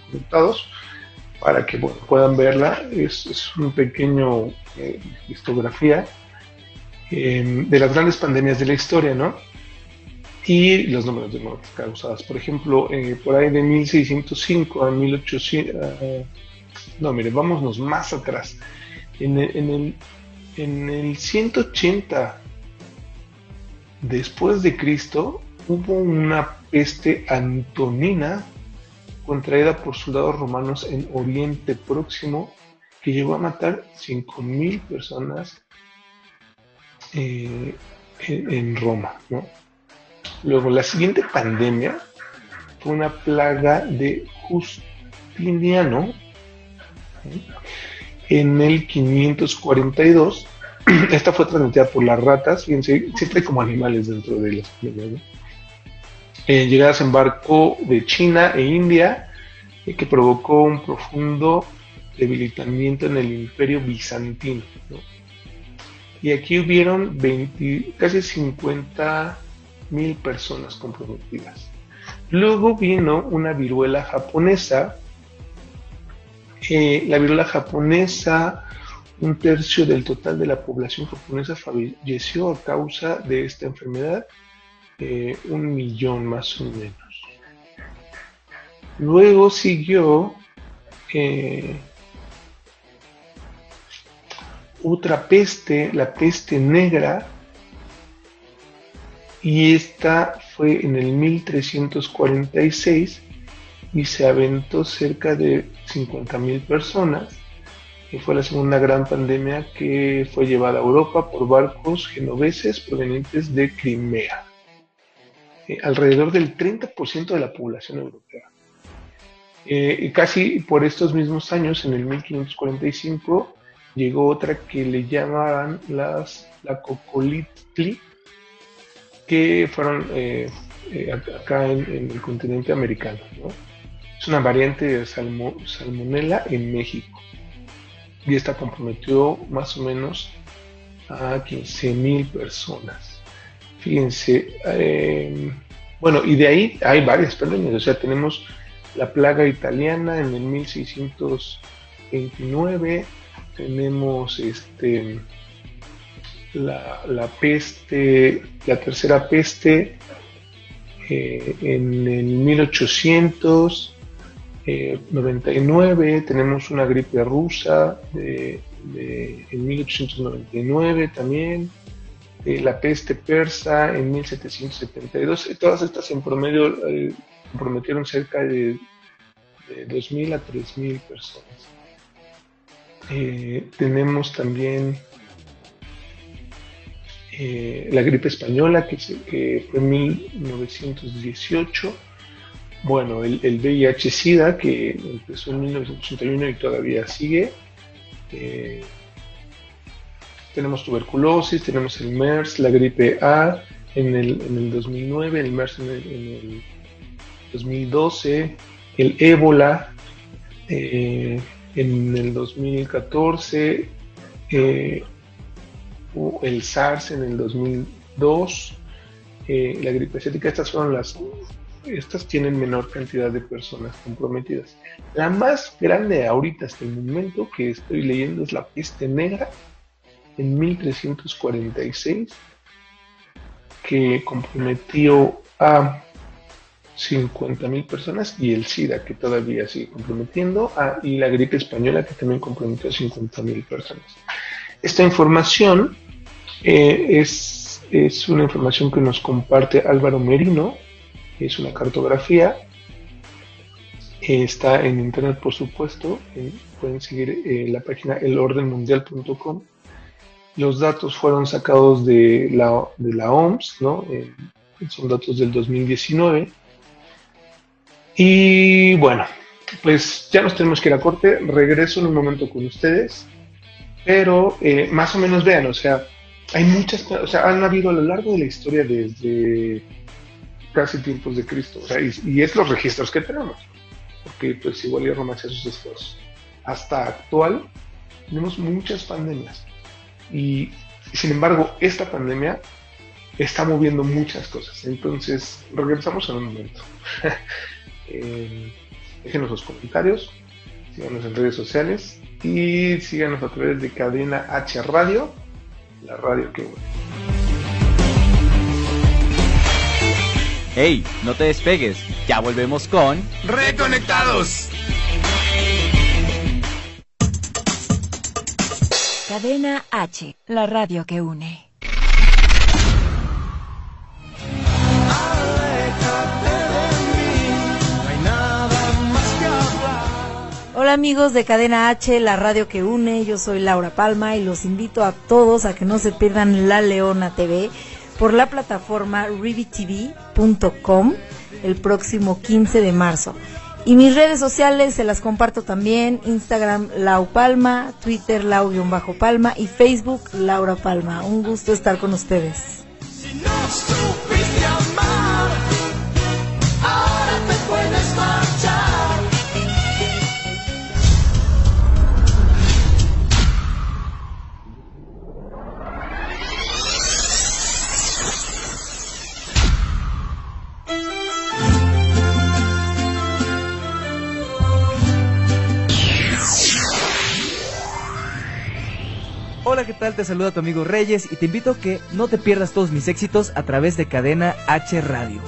[SPEAKER 1] para que puedan verla. Es, es un pequeño eh, histografía de las grandes pandemias de la historia, ¿no? y los números de muertes causadas. Por ejemplo, eh, por ahí de 1605 a 1800, uh, no, mire, vámonos más atrás. En el, en el 180 después de Cristo hubo una peste antonina contraída por soldados romanos en Oriente Próximo que llegó a matar 5.000 personas eh, en, Roma. Luego, la siguiente pandemia fue una plaga de Justiniano en el 542. <clears throat> Esta fue transmitida por las ratas, fíjense, siempre hay como animales dentro de las pandemias. Eh, llegadas en barco de China e India, eh, que provocó un profundo debilitamiento en el imperio bizantino. Y aquí hubieron 20, casi 50 mil personas comprometidas. Luego vino una viruela japonesa. Eh, la viruela japonesa, un tercio del total de la población japonesa falleció a causa de esta enfermedad, un millón más o menos. Luego siguió eh, otra peste, la peste negra, y esta fue en el 1346 y se aventó cerca de 50.000 personas y fue la segunda gran pandemia que fue llevada a Europa por barcos genoveses provenientes de Crimea, eh, alrededor del 30% de la población europea. Eh, casi por estos mismos años, en el 1545, llegó otra que le llamaban las, la Cocolitli, que fueron eh, eh, acá en, el continente americano. Es una variante de salmonella en México y esta comprometió más o menos a 15.000 personas. Fíjense, eh, bueno, y de ahí hay varias pandemias, o sea, tenemos la plaga italiana en el 1629, tenemos este la, peste, la tercera peste eh, en el 1899, eh, tenemos una gripe rusa de, en 1899 también, eh, la peste persa en 1772, todas estas en promedio comprometieron cerca de, de 2.000 a 3.000 personas. tenemos también eh, la gripe española, que, fue en 1918. Bueno, el, VIH-Sida, que empezó en 1981 y todavía sigue. Eh, tenemos tuberculosis, tenemos el MERS, la gripe A en el, 2009, el MERS en el, 2012, el ébola eh, en el 2014, el SARS en el 2002, eh, la gripe asiática, estas fueron las, estas tienen menor cantidad de personas comprometidas. La más grande ahorita hasta el momento que estoy leyendo es la peste negra en 1346, que comprometió a 50.000 personas y el SIDA que todavía sigue comprometiendo a, y la gripe española que también comprometió a 50.000 personas. Esta información eh, es, es, una información que nos comparte Álvaro Merino, es una cartografía. está en internet, por supuesto. eh, pueden seguir eh, la página elordenmundial.com. Los datos fueron sacados de la, OMS, ¿no? Eh, son datos del 2019. Y bueno, pues ya nos tenemos que ir a corte. Regreso en un momento con ustedes. Pero eh, más o menos vean, o sea, hay muchas, o sea, han habido a lo largo de la historia desde casi tiempos de Cristo, o sea, y, y es los registros que tenemos, porque pues igual y Roma hacía sus esfuerzos. Hasta actual tenemos muchas pandemias y sin embargo esta pandemia está moviendo muchas cosas. Entonces regresamos en un momento. <laughs> Eh, déjenos los comentarios, síganos en redes sociales y síganos a través de Cadena H Radio, la radio que une.
[SPEAKER 2] Hey, no te despegues, ya volvemos con
[SPEAKER 3] Reconectados.
[SPEAKER 7] Cadena H, la radio que une.
[SPEAKER 4] Hola amigos de Cadena H, la radio que une, yo soy Laura Palma y los invito a todos a que no se pierdan La Leona TV por la plataforma rivitv.com el próximo 15 de marzo. Y mis redes sociales se las comparto también, Instagram Lau Palma, Twitter Lau-Palma y Facebook Laura Palma. Un gusto estar con ustedes.
[SPEAKER 5] Hola, ¿qué tal? Te saluda tu amigo Reyes y te invito a que no te pierdas todos mis éxitos a través de Cadena H Radio.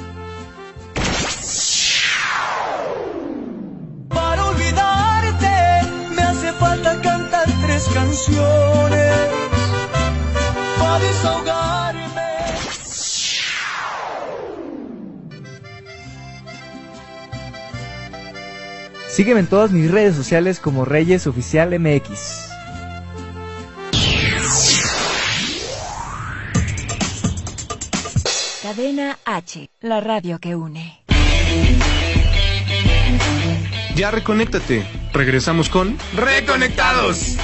[SPEAKER 6] Para olvidarte me hace falta cantar tres canciones. Para desahogarme.
[SPEAKER 5] Sígueme en todas mis redes sociales como Reyes Oficial MX.
[SPEAKER 7] Cadena H, la radio que une.
[SPEAKER 1] Ya reconéctate. Regresamos con
[SPEAKER 3] Reconectados.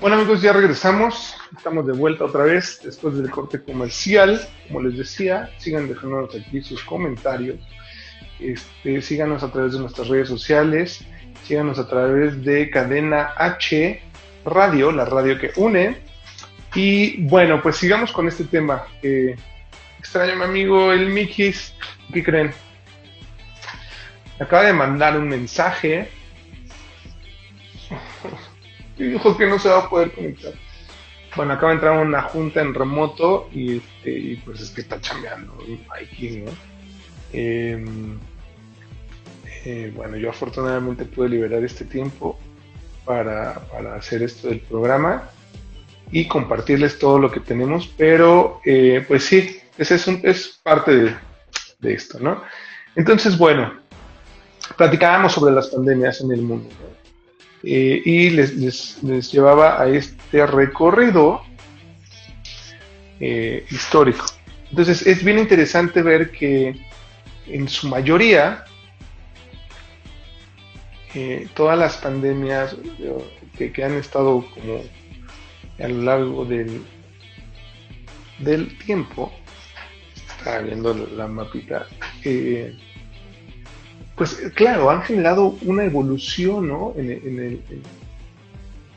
[SPEAKER 1] Bueno amigos, ya regresamos. Estamos de vuelta otra vez después del corte comercial. Como les decía, sigan dejándonos aquí sus comentarios. Este, síganos a través de nuestras redes sociales. Síganos a través de Cadena H Radio, la radio que une. Y bueno, pues sigamos con este tema. Eh, extraño mi amigo el Mikis. ¿Qué creen? Acaba de mandar un mensaje <laughs> y dijo que no se va a poder conectar. Bueno, acaba de entrar una junta en remoto y, este, pues es que está chambeando aquí, ¿no? Eh, eh, bueno, yo afortunadamente pude liberar este tiempo para, para, hacer esto del programa y compartirles todo lo que tenemos, pero eh, pues sí, ese es, un, es parte de, esto, ¿no? Entonces, bueno, platicábamos sobre las pandemias en el mundo. Eh, y les, llevaba a este recorrido histórico. Entonces es bien interesante ver que en su mayoría eh, todas las pandemias que, que, han estado como a lo largo del, del tiempo, estaba viendo la mapita, eh, pues claro, han generado una evolución ¿no? en, en, el,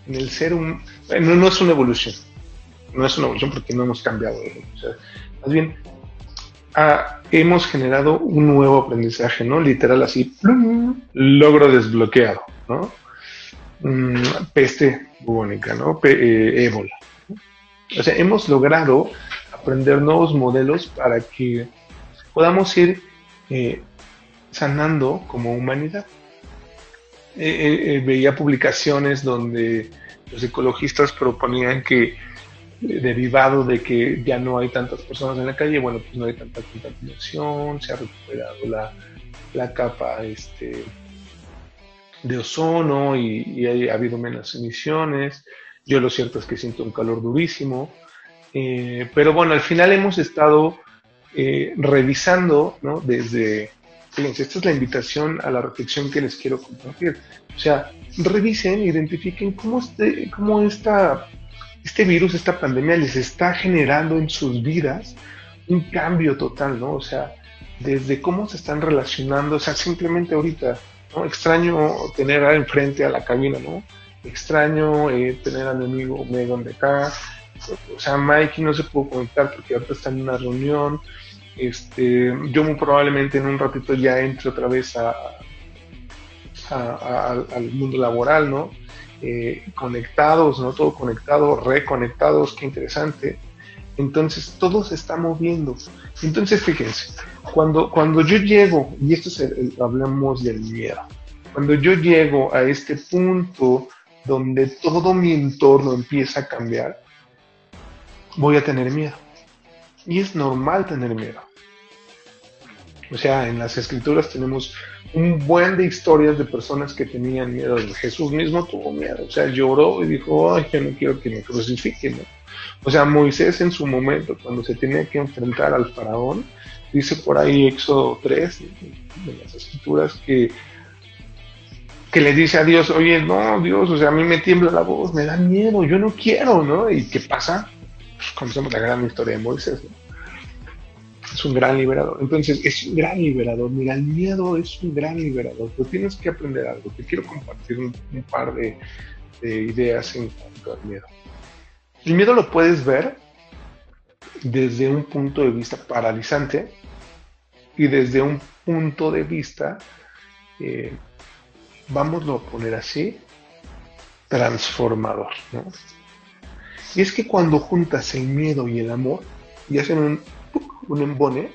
[SPEAKER 1] en el, ser humano. No, no, es una evolución, no es una evolución porque no hemos cambiado. Más bien, ah, hemos generado un nuevo aprendizaje, ¿no? Literal así, logro desbloqueado, ¿no? Mm, peste bubónica, ¿no? Eh, ébola. O sea, hemos logrado aprender nuevos modelos para que podamos ir eh, sanando como humanidad. Eh, veía publicaciones donde los ecologistas proponían que derivado de que ya no hay tantas personas en la calle, bueno, pues no hay tanta contaminación, se ha recuperado la, la capa este, de ozono y, ha habido menos emisiones. Yo lo cierto es que siento un calor durísimo. Eh, pero bueno, al final hemos estado eh, revisando, ¿no? Desde, fíjense, esta es la invitación a la reflexión que les quiero compartir. O sea, revisen, identifiquen cómo, este, cómo esta, este virus, esta pandemia les está generando en sus vidas un cambio total, ¿no? O sea, desde cómo se están relacionando, o sea, simplemente ahorita, ¿no? Extraño tener enfrente a la cabina, ¿no? Extraño eh, tener a mi amigo Megan de acá, o sea, Mikey no se pudo conectar porque ahorita está en una reunión. Este, yo muy probablemente en un ratito ya entre otra vez a, a- al- al mundo laboral, ¿no? Eh, conectados, ¿no? Todo conectado, reconectados, qué interesante. Entonces todo se está moviendo. Entonces fíjense, cuando, cuando yo llego, y esto es el- hablamos del miedo, cuando yo llego a este punto donde todo mi entorno empieza a cambiar, voy a tener miedo. Y es normal tener miedo. O sea, en las escrituras tenemos un buen de historias de personas que tenían miedo. Jesús mismo tuvo miedo. O sea, lloró y dijo, ay, yo no quiero que me crucifiquen. ¿no? O sea, Moisés en su momento, cuando se tenía que enfrentar al faraón, dice por ahí Éxodo 3 de las escrituras que, que le dice a Dios, oye, no, Dios, o sea, a mí me tiembla la voz, me da miedo, yo no quiero, ¿no? ¿Y qué pasa? Pues conocemos la gran historia de Moisés, ¿no? Es un gran liberador. Entonces, es un gran liberador. Mira, el miedo es un gran liberador, pero tienes que aprender algo. Te quiero compartir un, par de, de ideas en cuanto al miedo. El miedo lo puedes ver desde un punto de vista paralizante y desde un punto de vista, eh, vámoslo a poner así, transformador. Y es que cuando juntas el miedo y el amor y hacen un, un embone,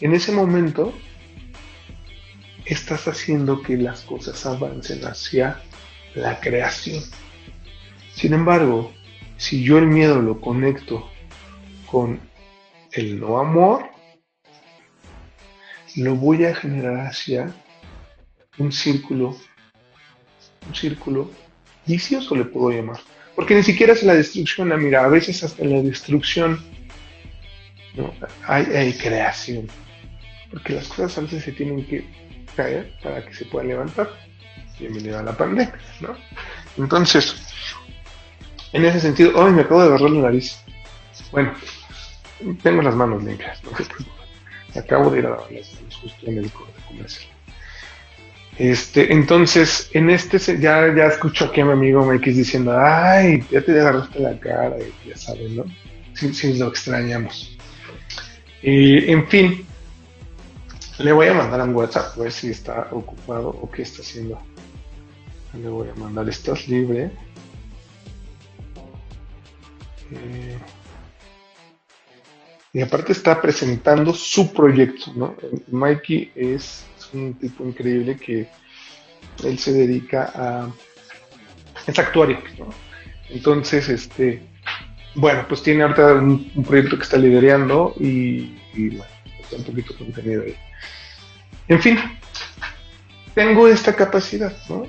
[SPEAKER 1] en ese momento estás haciendo que las cosas avancen hacia la creación. Sin embargo, si yo el miedo lo conecto con el no amor, lo voy a generar hacia un círculo, un círculo vicioso le puedo llamar. Porque ni siquiera es la destrucción, mira, a veces hasta la destrucción ¿no? hay, creación. Porque las cosas a veces se tienen que caer para que se puedan levantar. Bienvenido a la pandemia, ¿no? Entonces, en ese sentido, hoy me acabo de agarrar la nariz. Bueno, tengo las manos limpias, no. <laughs> Acabo de ir a lavar las justo en el comercial. Este, entonces, en este ya, ya escucho aquí a mi amigo Mikey diciendo, ay, ya te agarraste la cara, y ya saben, ¿no? Sí, sí, lo extrañamos. Y, en fin, le voy a mandar un WhatsApp a ver si está ocupado o qué está haciendo. Le voy a mandar, ¿estás libre? Eh, y aparte está presentando su proyecto, ¿no? Mikey es un tipo increíble que él se dedica a... es actuario. Entonces, este, bueno, pues tiene ahorita un, proyecto que está liderando y, bueno, está un poquito contenido ahí. En fin, tengo esta capacidad, ¿no?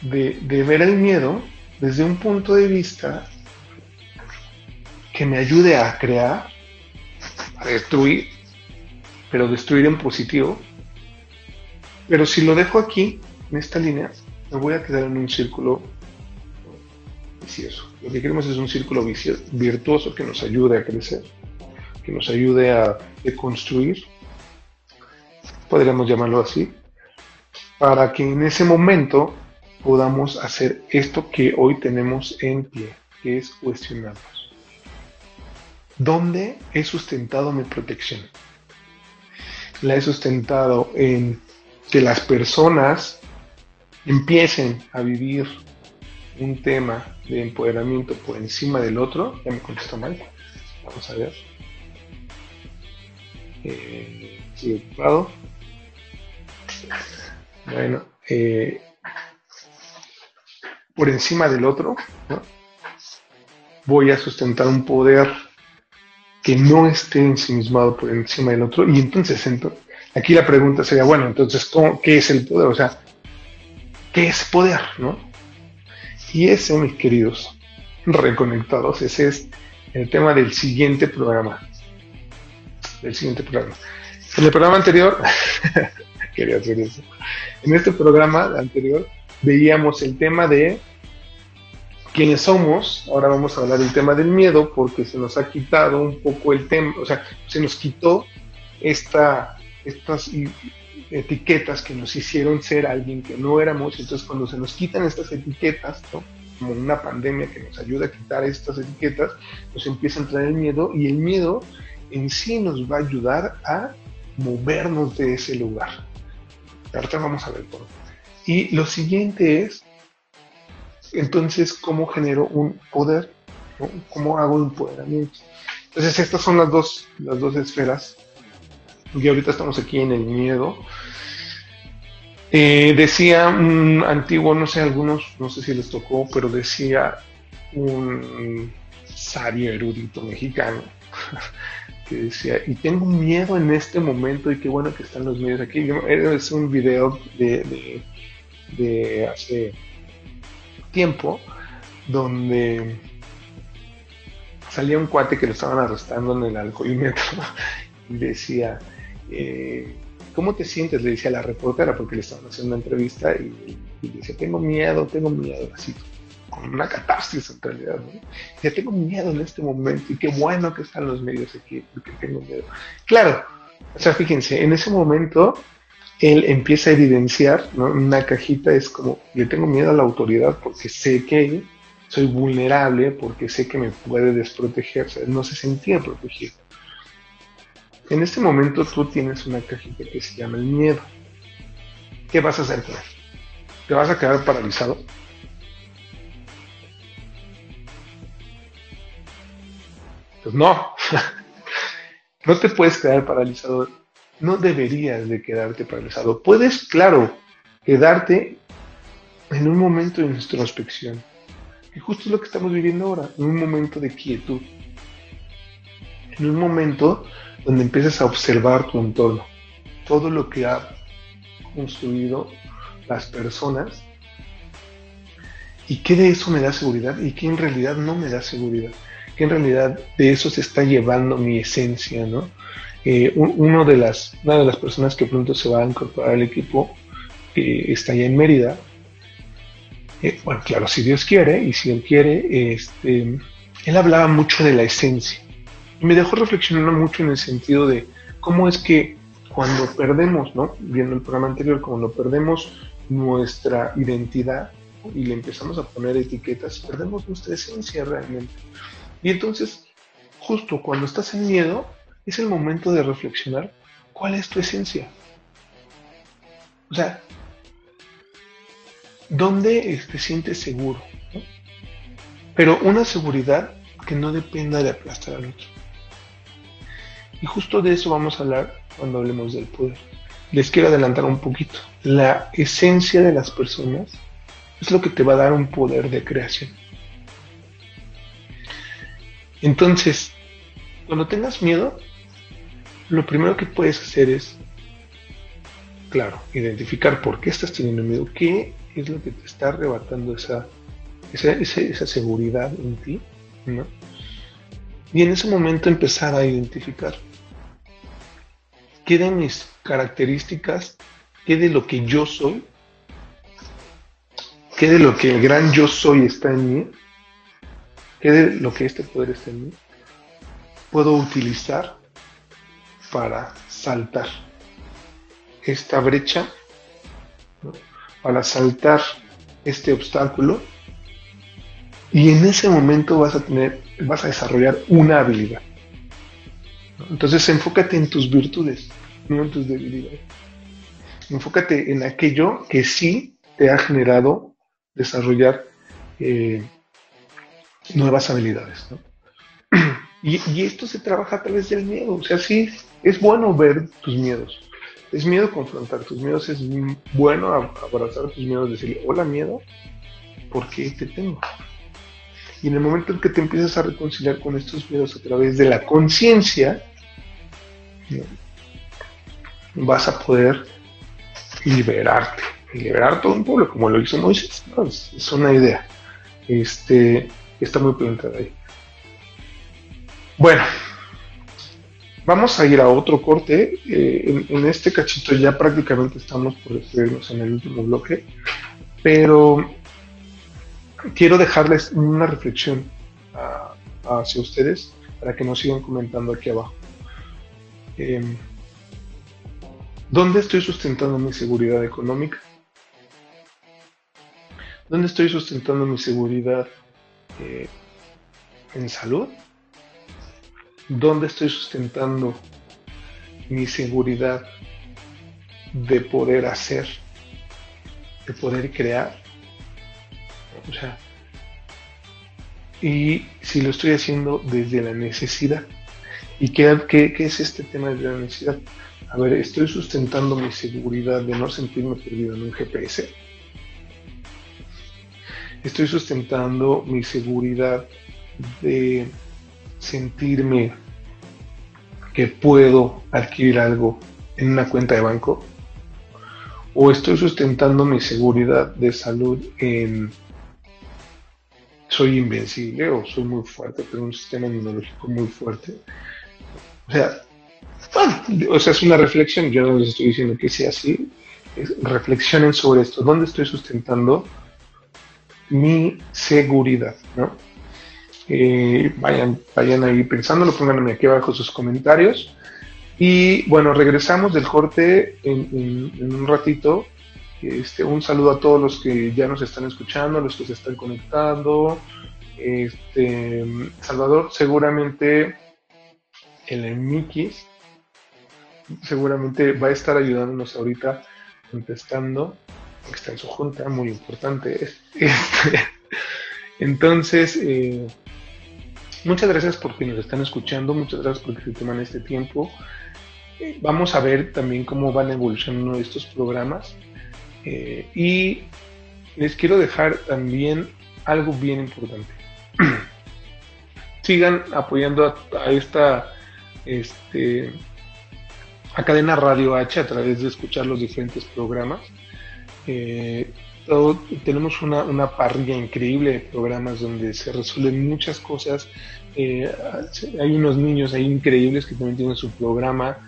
[SPEAKER 1] De ver el miedo desde un punto de vista que me ayude a crear, a destruir, pero destruir en positivo. Pero si lo dejo aquí, en esta línea, me voy a quedar en un círculo vicioso. Lo que queremos es un círculo vicio- virtuoso que nos ayude a crecer, que nos ayude a deconstruir, podríamos llamarlo así, para que en ese momento podamos hacer esto que hoy tenemos en pie, que es cuestionarnos. ¿Dónde he sustentado mi protección? La he sustentado en que las personas empiecen a vivir un tema de empoderamiento por encima del otro. Ya me contestó mal. Vamos a ver. Eh, ocupado. Bueno, eh, por encima del otro, voy a sustentar un poder que no esté ensimismado por encima del otro. Y entonces, ento- aquí la pregunta sería, bueno, entonces, ¿cómo- ¿qué es el poder? O sea, ¿qué es poder? ¿no? Y ese, mis queridos reconectados, ese es el tema del siguiente programa. Del siguiente programa. En el programa anterior, <laughs> quería hacer eso. En este programa anterior veíamos el tema de quiénes somos. Ahora vamos a hablar del tema del miedo porque se nos ha quitado un poco el tema, o sea, se nos quitó esta, estas etiquetas que nos hicieron ser alguien que no éramos. Entonces, cuando se nos quitan estas etiquetas, como una pandemia que nos ayuda a quitar estas etiquetas, nos empieza a entrar el miedo y el miedo en sí nos va a ayudar a movernos de ese lugar. Ahorita vamos a ver por. Y lo siguiente es, entonces, ¿cómo genero un poder? ¿Cómo hago un empoderamiento? Entonces, estas son las dos, las dos esferas. Y ahorita estamos aquí en el miedo. Eh, decía un antiguo, no sé, algunos, no sé si les tocó, pero decía un sabio erudito mexicano <laughs> que decía, y tengo miedo en este momento y qué bueno que están los medios aquí. Yo- Es un video de, de, de hace tiempo donde salía un cuate que lo estaban arrestando en el alcoholímetro <laughs> y decía, eh, ¿cómo te sientes? Le decía a la reportera porque le estaban haciendo una entrevista y, y decía, tengo miedo, tengo miedo, así con una catarsis en realidad, ¿no? Ya tengo miedo en este momento y qué bueno que están los medios aquí porque tengo miedo. Claro, o sea, fíjense, en ese momento él empieza a evidenciar, una cajita es como, le tengo miedo a la autoridad porque sé que soy vulnerable, porque sé que me puede desproteger, no se sentía protegido. En este momento tú tienes una cajita que se llama el miedo. ¿Qué vas a hacer con él? ¿Te vas a quedar paralizado? Pues no, <laughs> no te puedes quedar paralizado, no deberías de quedarte paralizado. Puedes, claro, quedarte en un momento de introspección. Y justo es lo que estamos viviendo ahora, en un momento de quietud. En un momento donde empiezas a observar tu entorno, todo lo que ha construido las personas y qué de eso me da seguridad y qué en realidad no me da seguridad, que en realidad de eso se está llevando mi esencia, ¿no? Eh, un- uno de las, una de las personas que pronto se va a incorporar al equipo está allá en Mérida. Eh, bueno, claro, si Dios quiere y si Él quiere, este, él hablaba mucho de la esencia. Me dejó reflexionando mucho en el sentido de cómo es que cuando perdemos, ¿no? Viendo el programa anterior, cuando perdemos nuestra identidad y le empezamos a poner etiquetas, perdemos nuestra esencia realmente. Y entonces, justo cuando estás en miedo, es el momento de reflexionar cuál es tu esencia. O sea, ¿dónde te sientes seguro? ¿no? Pero una seguridad que no dependa de aplastar al otro. Y justo de eso vamos a hablar cuando hablemos del poder. Les quiero adelantar un poquito. La esencia de las personas es lo que te va a dar un poder de creación. Entonces, cuando tengas miedo, lo primero que puedes hacer es, claro, identificar por qué estás teniendo miedo, qué es lo que te está arrebatando esa, esa, esa, esa seguridad en ti, ¿no? Y en ese momento empezar a identificar qué de mis características, qué de lo que yo soy, qué de lo que el gran yo soy está en mí, qué de lo que este poder está en mí, puedo utilizar para saltar esta brecha, para saltar este obstáculo y en ese momento vas a tener, vas a desarrollar una habilidad. Entonces enfócate en tus virtudes, no en tus debilidades. Enfócate en aquello que sí te ha generado desarrollar eh, nuevas habilidades. ¿no? <clears throat> Y, y, esto se trabaja a través del miedo. O sea, sí, es bueno ver tus miedos. Es miedo confrontar tus miedos. Es bueno abrazar tus miedos, decirle, hola miedo, ¿por qué te tengo? Y en el momento en que te empiezas a reconciliar con estos miedos a través de la conciencia, vas a poder liberarte. Liberar todo un pueblo, como lo hizo Moisés. Es, una idea. Este, está muy planteada ahí. Bueno, vamos a ir a otro corte. Eh, en, en este cachito ya prácticamente estamos por despedirnos en el último bloque, pero quiero dejarles una reflexión ah, hacia ustedes para que nos sigan comentando aquí abajo. Em, ¿Dónde estoy sustentando mi seguridad económica? ¿Dónde estoy sustentando mi seguridad eh, en salud? ¿Dónde estoy sustentando mi seguridad de poder hacer, de poder crear? O sea, y si lo estoy haciendo desde la necesidad. ¿Y qué, qué, es este tema de la necesidad? A ver, estoy sustentando mi seguridad de no sentirme perdido en un GPS. Estoy sustentando mi seguridad de sentirme que puedo adquirir algo en una cuenta de banco. O estoy sustentando mi seguridad de salud en soy invencible o soy muy fuerte, tengo un sistema inmunológico muy fuerte. O sea, bueno, o sea, es una reflexión, yo no les estoy diciendo que sea así, reflexionen sobre esto, ¿dónde estoy sustentando mi seguridad? ¿no? Eh, vayan, vayan ahí pensándolo, pónganme aquí abajo sus comentarios. Y bueno, regresamos del corte en, en un ratito. Este, un saludo a todos los que ya nos están escuchando, los que se están conectando. Este, Salvador, seguramente el Mikis seguramente va a estar ayudándonos ahorita contestando, está en su junta, muy importante. <laughs> Este, entonces, eh, muchas gracias porque nos están escuchando, muchas gracias porque se toman este tiempo. Eh, vamos a ver también cómo van evolucionando estos programas. Eh, y les quiero dejar también algo bien importante. <clears throat> Sigan apoyando a, esta este, a Cadena Radio H a través de escuchar los diferentes programas. Eh, todo, tenemos una, una, parrilla increíble de programas donde se resuelven muchas cosas. Eh, hay unos niños ahí increíbles que también tienen su programa.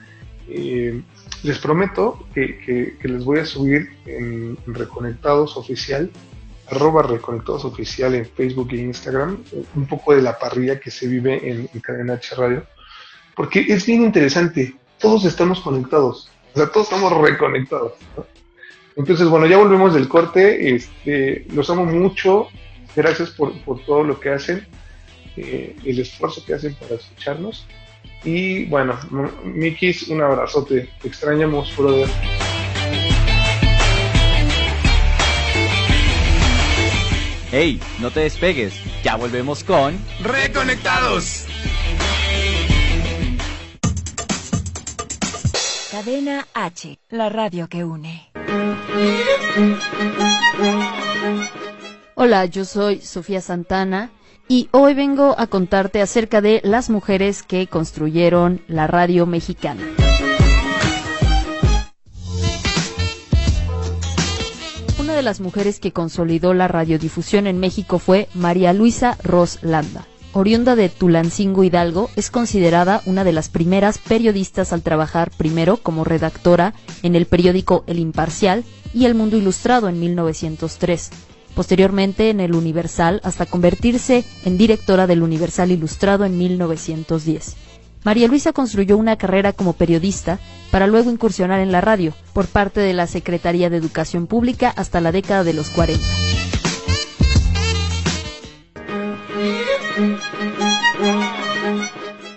[SPEAKER 1] Eh, les prometo que, les voy a subir en Reconectados Oficial, arroba Reconectados Oficial en Facebook e Instagram, un poco de la parrilla que se vive en, en Cadena H Radio, porque es bien interesante todos estamos conectados, o sea, todos estamos reconectados. ¿no? Entonces, bueno, ya volvemos del corte, este, los amo mucho, gracias por, por todo lo que hacen, eh, el esfuerzo que hacen para escucharnos. Y bueno, Mikis, un abrazote, te extrañamos, brother.
[SPEAKER 2] Hey, no te despegues, ya volvemos con
[SPEAKER 3] Reconectados.
[SPEAKER 7] Cadena H, la radio que une.
[SPEAKER 8] Hola, yo soy Sofía Santana y hoy vengo a contarte acerca de las mujeres que construyeron la radio mexicana. Una de las mujeres que consolidó la radiodifusión en México fue María Luisa Ros Landa oriunda de Tulancingo Hidalgo, es considerada una de las primeras periodistas al trabajar primero como redactora en el periódico El Imparcial y El Mundo Ilustrado en 1903, posteriormente en El Universal hasta convertirse en directora del Universal Ilustrado en 1910. María Luisa construyó una carrera como periodista para luego incursionar en la radio por parte de la Secretaría de Educación Pública hasta la década de los 40.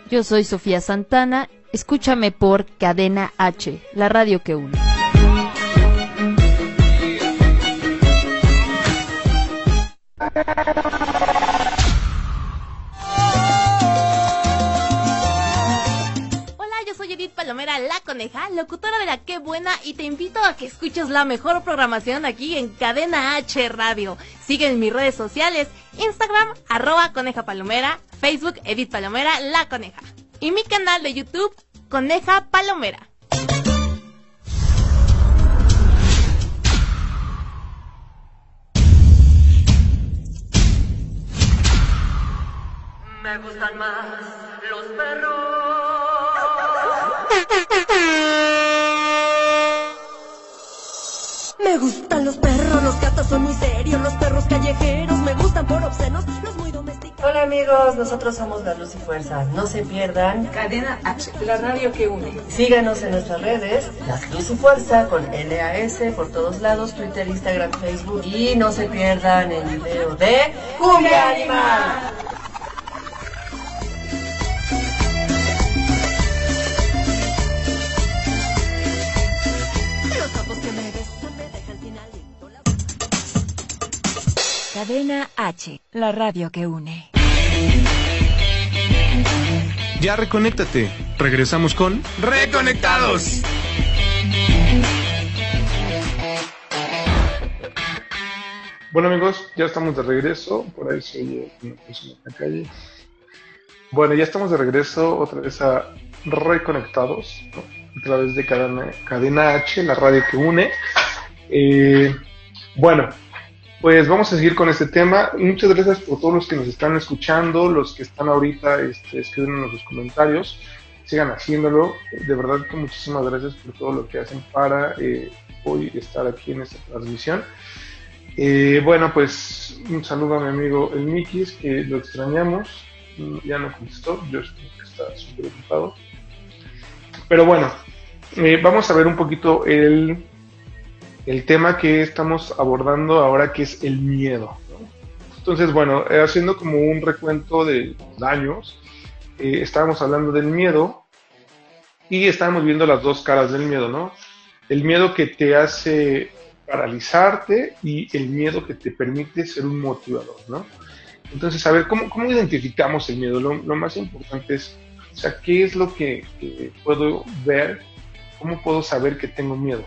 [SPEAKER 8] Yo soy Sofía Santana, escúchame por Cadena H, la radio que une.
[SPEAKER 9] Palomera La Coneja, locutora de la Qué Buena, y te invito a que escuches la mejor programación aquí en Cadena H Radio. Sigue en mis redes sociales, Instagram, arroba Coneja Palomera, Facebook, Edith Palomera La Coneja. Y mi canal de YouTube, Coneja Palomera.
[SPEAKER 6] Me gustan más los perros.
[SPEAKER 10] Me gustan los perros, los gatos son muy serios, los perros callejeros me gustan por obscenos, los muy domesticados.
[SPEAKER 11] Hola amigos, nosotros somos La Luz y Fuerza. No se pierdan
[SPEAKER 12] Cadena H, la radio que une.
[SPEAKER 11] Síganos en nuestras redes, La Luz y Fuerza con LAS por todos lados, Twitter, Instagram, Facebook y no se pierdan el video de Cumbia Animal.
[SPEAKER 7] Cadena H, la radio que une.
[SPEAKER 3] Ya reconéctate. Regresamos con Reconectados.
[SPEAKER 1] Bueno amigos, ya estamos de regreso. Por ahí se oye una persona en la calle. Bueno, ya estamos de regreso otra vez a Reconectados, ¿no? a través de cadena, cadena H, la radio que une. Eh, bueno, pues vamos a seguir con este tema. Muchas gracias por todos los que nos están escuchando, los que están ahorita este, escribiendo sus comentarios. Sigan haciéndolo. De verdad que muchísimas gracias por todo lo que hacen para eh, hoy estar aquí en esta transmisión. Eh, bueno, pues un saludo a mi amigo el Mikis, que lo extrañamos. Mm, Ya no contestó, yo supongo que está súper ocupado. Pero bueno, eh, vamos a ver un poquito el, el tema que estamos abordando ahora, que es el miedo. Entonces, bueno, eh, haciendo como un recuento de daños, eh, estábamos hablando del miedo y estábamos viendo las dos caras del miedo, ¿no? El miedo que te hace paralizarte y el miedo que te permite ser un motivador, ¿no? Entonces, a ver, ¿cómo, cómo identificamos el miedo? Lo, más importante es, o sea, ¿qué es lo que puedo ver? ¿Cómo puedo saber que tengo miedo?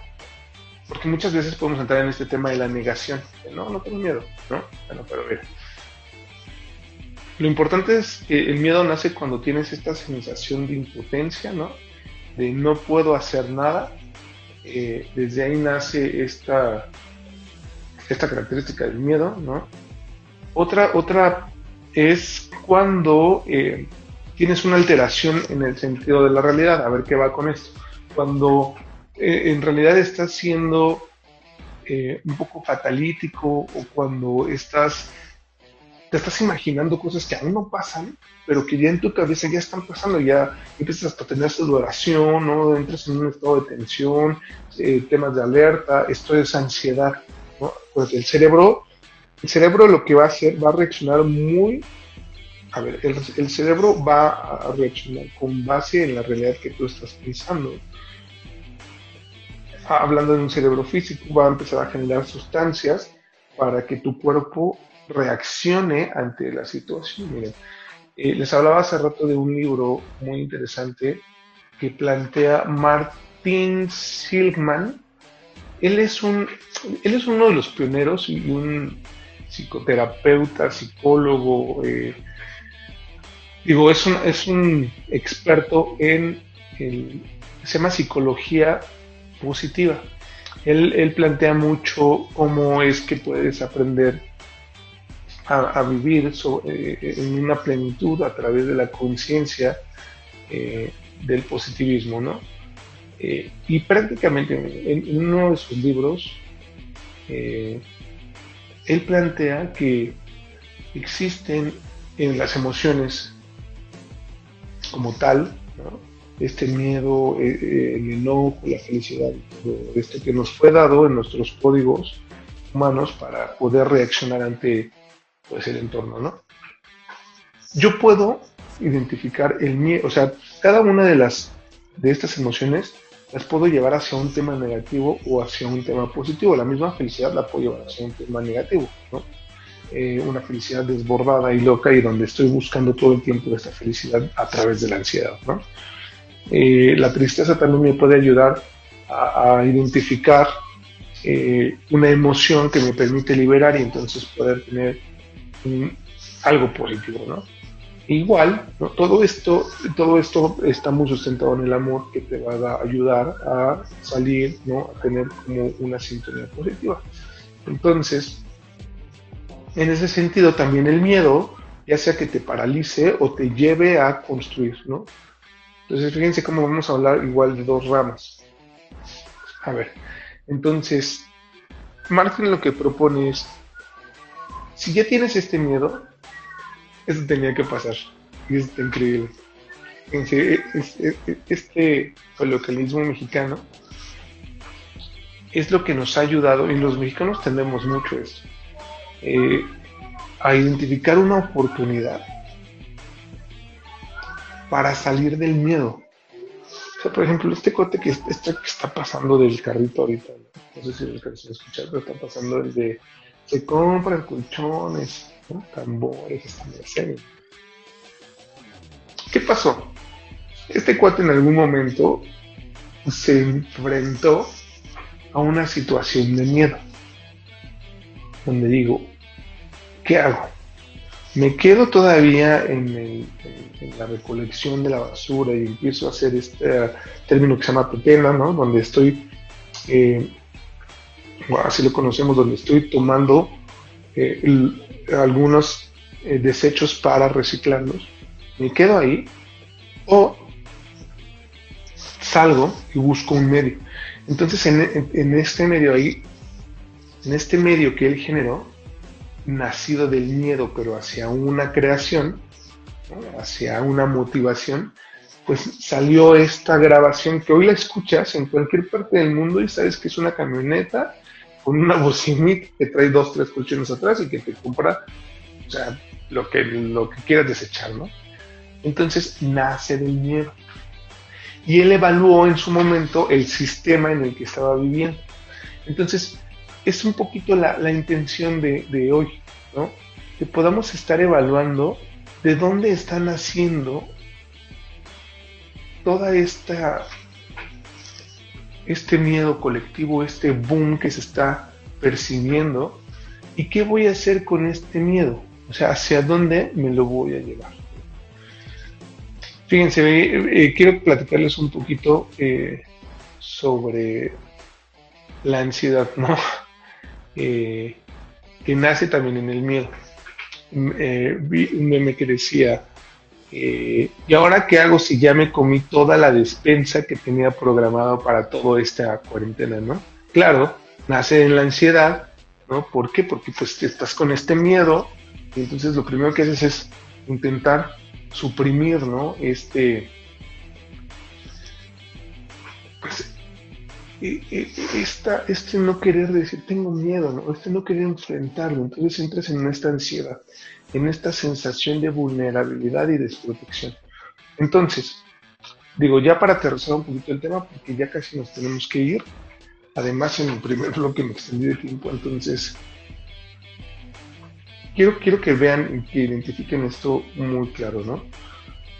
[SPEAKER 1] Porque muchas veces podemos entrar en este tema de la negación. no, no tengo miedo, ¿no? Bueno, pero a ver. Lo importante es que el miedo nace cuando tienes esta sensación de impotencia, ¿no? De no puedo hacer nada. Eh, desde ahí nace esta, esta característica del miedo, ¿no? Otra, otra es cuando eh, tienes una alteración en el sentido de la realidad. A ver qué va con esto. Cuando eh, en realidad estás siendo eh, un poco fatalítico o cuando estás te estás imaginando cosas que aún no pasan, pero que ya en tu cabeza ya están pasando, ya empiezas a tener sudoración, ¿no? entras en un estado de tensión, eh, temas de alerta, esto es ansiedad. Pues el cerebro, el cerebro lo que va a hacer, va a reaccionar muy, a ver, el, el cerebro va a reaccionar con base en la realidad que tú estás pensando. Ah, Hablando de un cerebro físico, va a empezar a generar sustancias para que tu cuerpo reaccione ante la situación. Miren, eh, les hablaba hace rato de un libro muy interesante que plantea Martin Silkman. Él es, un, él es uno de los pioneros y un psicoterapeuta, psicólogo, eh, digo, es un, es un experto en, el, se llama psicología positiva. Él, plantea mucho cómo es que puedes aprender a, vivir eh, en una plenitud a través de la conciencia eh, del positivismo, ¿no? Eh, y prácticamente en, en uno de sus libros, él plantea que existen en las emociones como tal, ¿no? Este miedo, eh, eh, el enojo, la felicidad, esto que nos fue dado en nuestros códigos humanos para poder reaccionar ante pues, el entorno, ¿no? Yo puedo identificar el miedo, o sea, cada una de las de estas emociones las puedo llevar hacia un tema negativo o hacia un tema positivo. La misma felicidad la puedo llevar hacia un tema negativo, ¿no? Eh, una felicidad desbordada y loca y donde estoy buscando todo el tiempo esta felicidad a través de la ansiedad, ¿no? Eh, la tristeza también me puede ayudar a, identificar eh, una emoción que me permite liberar y entonces poder tener algo positivo, ¿no? Igual, todo esto, todo esto está muy sustentado en el amor que te va a ayudar a salir, ¿no? A tener como una sintonía positiva. Entonces, en ese sentido, también el miedo, ya sea que te paralice o te lleve a construir, ¿no? Entonces, fíjense cómo vamos a hablar igual de dos ramas. A ver, entonces, Martin lo que propone es, si ya tienes este miedo, eso tenía que pasar. Y eso está increíble. Fíjense, este coloquialismo mexicano es lo que nos ha ayudado, y los mexicanos tenemos mucho eso, eh, a identificar una oportunidad para salir del miedo. O sea, por ejemplo, este que, este que está pasando del carrito ahorita, no sé si lo están escuchando, pero está pasando el de se compran colchones, tambores, serio. ¿Qué pasó? Este cuate en algún momento se enfrentó a una situación de miedo, donde digo, ¿qué hago? Me quedo todavía en, la recolección de la basura y empiezo a hacer este término que se llama petena, ¿no? Donde estoy, eh, así lo conocemos, donde estoy tomando eh, algunos eh, desechos para reciclarlos. Me quedo ahí o salgo y busco un medio. Entonces, en, este medio ahí, en este medio que él generó, nacido del miedo, pero hacia una creación, hacia una motivación, pues salió esta grabación que hoy la escuchas en cualquier parte del mundo y sabes que es una camioneta con una <laughs> bocinita que trae dos, tres colchones atrás y que te compra, o lo que, lo que quieras desechar. Entonces nace del miedo y él evaluó en su momento el sistema en el que estaba viviendo. Entonces, es un poquito la, intención de, hoy, ¿no? Que podamos estar evaluando de dónde están haciendo toda esta este miedo colectivo, este boom que se está percibiendo y qué voy a hacer con este miedo, o sea, hacia dónde me lo voy a llevar. Fíjense, eh, eh, quiero platicarles un poquito eh, sobre la ansiedad, ¿no? Que nace también en el miedo. vi un meme que decía, ¿y ahora qué hago si ya me comí toda la despensa que tenía programado para toda esta cuarentena, ¿no? Claro, nace en la ansiedad, ¿no? ¿Por qué? Porque pues estás con este miedo y entonces lo primero que haces es intentar suprimir, ¿no? Este, esta, este no querer decir, tengo miedo, ¿no? Este no querer enfrentarlo, entonces entras en esta ansiedad, en esta sensación de vulnerabilidad y desprotección. Entonces, digo, ya para aterrizar un poquito el tema, porque ya casi nos tenemos que ir, además en el primer <laughs> bloque me extendí de tiempo, entonces quiero, quiero que vean y que identifiquen esto muy claro, ¿no?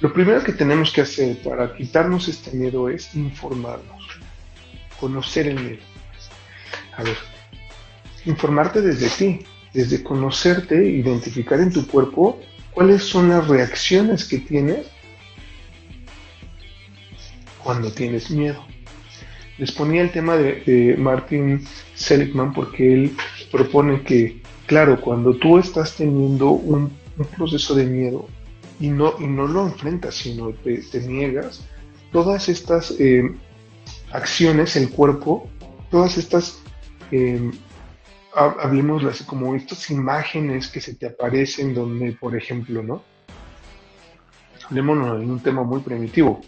[SPEAKER 1] Lo primero que tenemos que hacer para quitarnos este miedo es informarnos, conocer el miedo. A ver, informarte desde ti, desde conocerte, identificar en tu cuerpo cuáles son las reacciones que tienes cuando tienes miedo. Les ponía el tema de, Martin Seligman porque él propone que claro, cuando tú estás teniendo un, proceso de miedo y no, y no lo enfrentas, sino te, te niegas, todas estas eh, acciones, el cuerpo, todas estas, eh, hablemos así como estas imágenes que se te aparecen donde, por ejemplo, ¿no? Hablemos en un tema muy primitivo.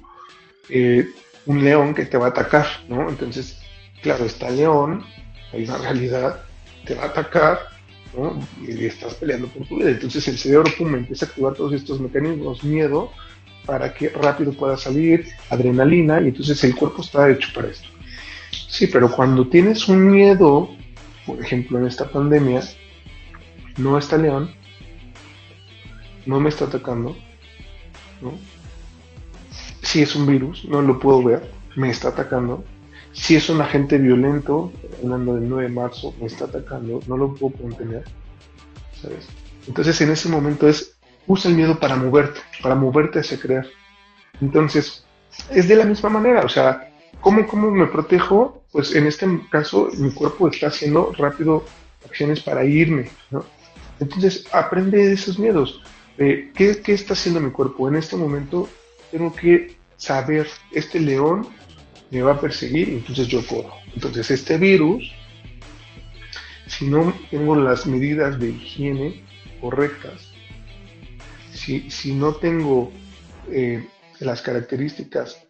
[SPEAKER 1] Eh, un león que te va a atacar, ¿no? Entonces, claro, está león, hay una realidad, te va a atacar, y estás peleando por tu vida. Entonces el cerebro pum, empieza a activar todos estos mecanismos, miedo, para que rápido pueda salir, adrenalina, y entonces el cuerpo está hecho para esto. Sí, pero cuando tienes un miedo, por ejemplo en esta pandemia, no está León, no me está atacando, si es un virus, no lo puedo ver, me está atacando. Si es un agente violento, hablando del 9 de marzo, me está atacando, no lo puedo contener. ¿sabes? Entonces en ese momento es, usa el miedo para moverte, para moverte hacia crear. Entonces, es de la misma manera, o sea, ¿cómo, cómo me protejo? Pues en este caso mi cuerpo está haciendo rápido acciones para irme. Entonces, aprende de esos miedos. Eh, ¿qué, ¿Qué está haciendo mi cuerpo? En este momento tengo que saber, este león me va a perseguir, entonces yo corro. Entonces, este virus, si no tengo las medidas de higiene correctas, si, si no tengo eh, las características,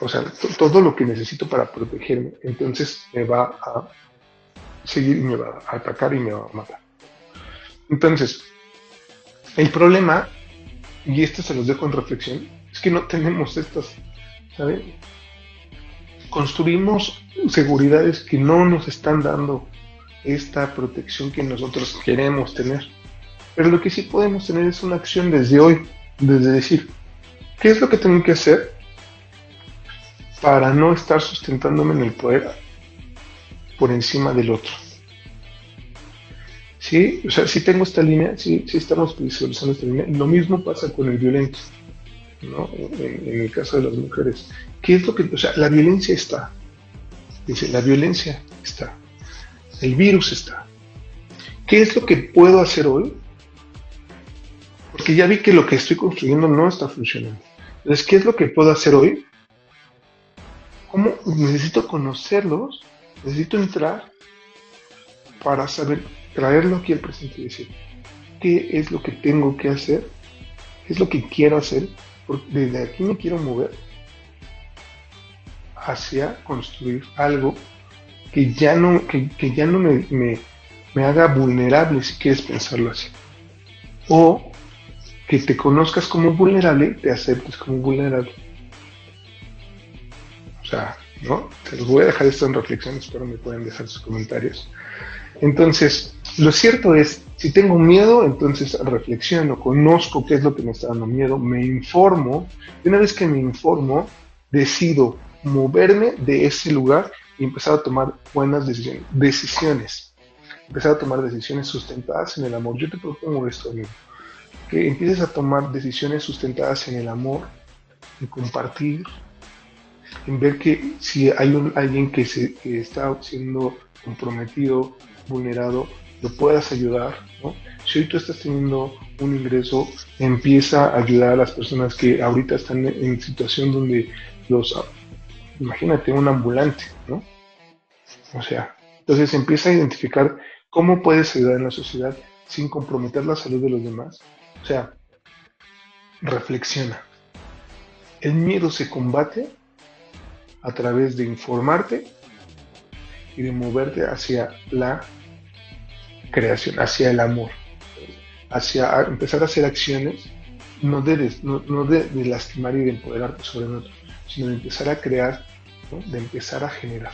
[SPEAKER 1] o sea, todo lo que necesito para protegerme, entonces me va a seguir y me va a atacar y me va a matar. Entonces, el problema, y esto se los dejo en reflexión, es que no tenemos estas, ¿sabes? Construimos seguridades que no nos están dando esta protección que nosotros queremos tener. Pero lo que sí podemos tener es una acción desde hoy, desde decir, ¿qué es lo que tengo que hacer para no estar sustentándome en el poder por encima del otro? Sí, o sea, si tengo esta línea, sí, sí estamos visualizando esta línea. Lo mismo pasa con el violento, ¿no? En, el caso de las mujeres. ¿Qué es lo que, o sea, la violencia está? Dice, la violencia está. El virus está. ¿Qué es lo que puedo hacer hoy porque ya vi que lo que estoy construyendo no está funcionando. Entonces, ¿qué es lo que puedo hacer hoy? ¿Cómo necesito conocerlos? Necesito entrar para saber traerlo aquí al presente y decir, ¿qué es lo que tengo que hacer? ¿Qué es lo que quiero hacer? Porque desde aquí me quiero mover hacia construir algo que ya no, que, ya no me, me, me haga vulnerable, si quieres pensarlo así. O que te conozcas como vulnerable, te aceptes como vulnerable. O sea, ¿no? Los voy a dejar esto en reflexión, espero me puedan dejar sus comentarios. Entonces, lo cierto es, si tengo miedo, entonces reflexiono, conozco qué es lo que me está dando miedo, me informo, y una vez que me informo, decido moverme de ese lugar y empezar a tomar buenas decisiones, decisiones, empezar a tomar decisiones sustentadas en el amor. Yo te propongo esto, amigo que empieces a tomar decisiones sustentadas en el amor, en compartir, en ver que si hay un, alguien que, se, está siendo comprometido, vulnerado, lo puedas ayudar. ¿no? Si hoy tú estás teniendo un ingreso, empieza a ayudar a las personas que ahorita están en situación donde los... Imagínate un ambulante, ¿no? O sea, entonces empieza a identificar cómo puedes ayudar en la sociedad sin comprometer la salud de los demás o sea, reflexiona. El miedo se combate a través de informarte y de moverte hacia la creación, hacia el amor, hacia empezar a hacer acciones, no de, lastimar y de empoderarte sobre otro, sino de empezar a crear, de empezar a generar.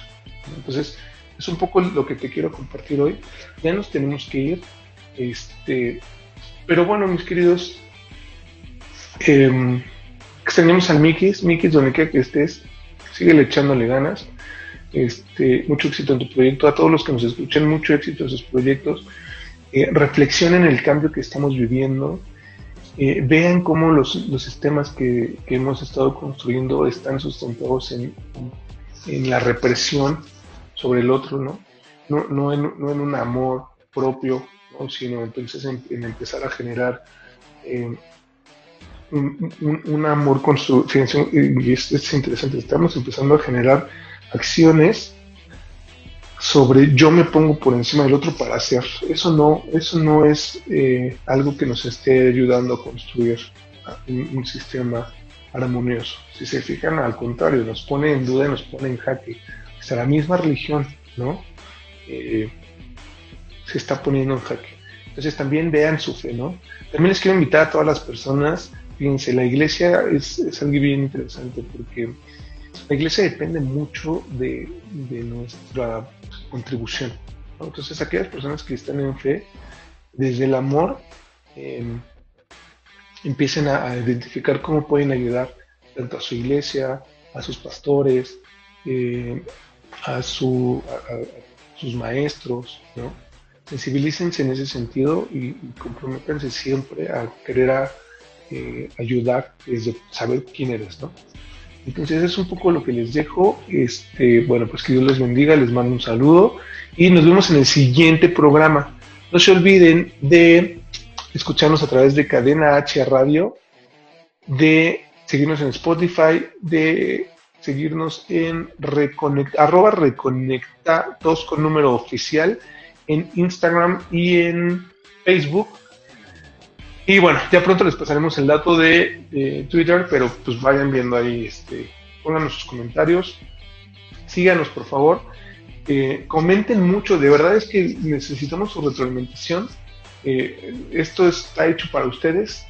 [SPEAKER 1] Entonces, es un poco lo que te quiero compartir hoy. Ya nos tenemos que ir. Este, pero bueno, mis queridos, eh, extrañamos al Mikis. Mikis, donde quiera que estés, sigue echándole ganas. Este, mucho éxito en tu proyecto. A todos los que nos escuchan, mucho éxito en sus proyectos. Eh, reflexionen el cambio que estamos viviendo. Eh, vean cómo los, sistemas que, hemos estado construyendo están sustentados en, la represión sobre el otro, ¿no? No, en, no en un amor propio sino entonces en, empezar a generar eh, un, amor con su y es, es, interesante, estamos empezando a generar acciones sobre yo me pongo por encima del otro para hacer. Eso no, eso no es eh, algo que nos esté ayudando a construir un, sistema armonioso. Si se fijan, al contrario, nos pone en duda, nos pone en jaque. Sea, la misma religión, ¿no? Eh, se está poniendo en jaque. Entonces también vean su fe, ¿no? También les quiero invitar a todas las personas, fíjense, la iglesia es, algo bien interesante porque la iglesia depende mucho de, nuestra contribución. Entonces aquellas personas que están en fe, desde el amor, em, empiecen a, identificar cómo pueden ayudar tanto a su iglesia, a sus pastores, eh, a, su, sus maestros, ¿no? Sensibilícense en ese sentido y, y siempre a querer eh, ayudar desde saber quién eres, ¿no? Entonces es un poco lo que les dejo. Este, bueno, pues que Dios les bendiga, les mando un saludo y nos vemos en el siguiente programa. No se olviden de escucharnos a través de Cadena H Radio, de seguirnos en Spotify, de seguirnos en reconecta, arroba reconecta, dos con número oficial, en Instagram y en Facebook. Y bueno, ya pronto les pasaremos el dato de, Twitter, pero pues vayan viendo ahí, este, pónganos sus comentarios, síganos por favor, eh, comenten mucho, de verdad es que necesitamos su retroalimentación, eh, esto está hecho para ustedes.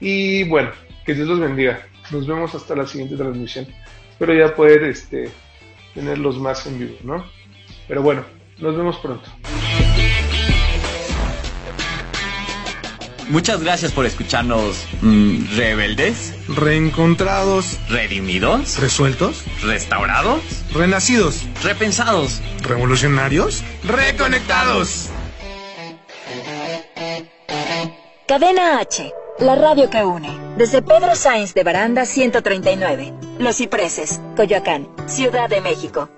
[SPEAKER 1] Y bueno, que Dios los bendiga, nos vemos hasta la siguiente transmisión, espero ya poder este, tenerlos más en vivo, ¿no? Pero bueno, nos vemos pronto.
[SPEAKER 2] Muchas gracias por escucharnos. Mm, ¿Rebeldes?
[SPEAKER 3] ¿Reencontrados?
[SPEAKER 2] ¿Redimidos?
[SPEAKER 3] ¿Resueltos?
[SPEAKER 2] ¿Restaurados?
[SPEAKER 3] ¿Renacidos?
[SPEAKER 2] ¿Repensados?
[SPEAKER 3] ¿Revolucionarios? ¡Reconectados!
[SPEAKER 7] Cadena H, la radio que une. Desde Pedro Sainz de Baranda 139. Los Cipreses, Coyoacán, Ciudad de México.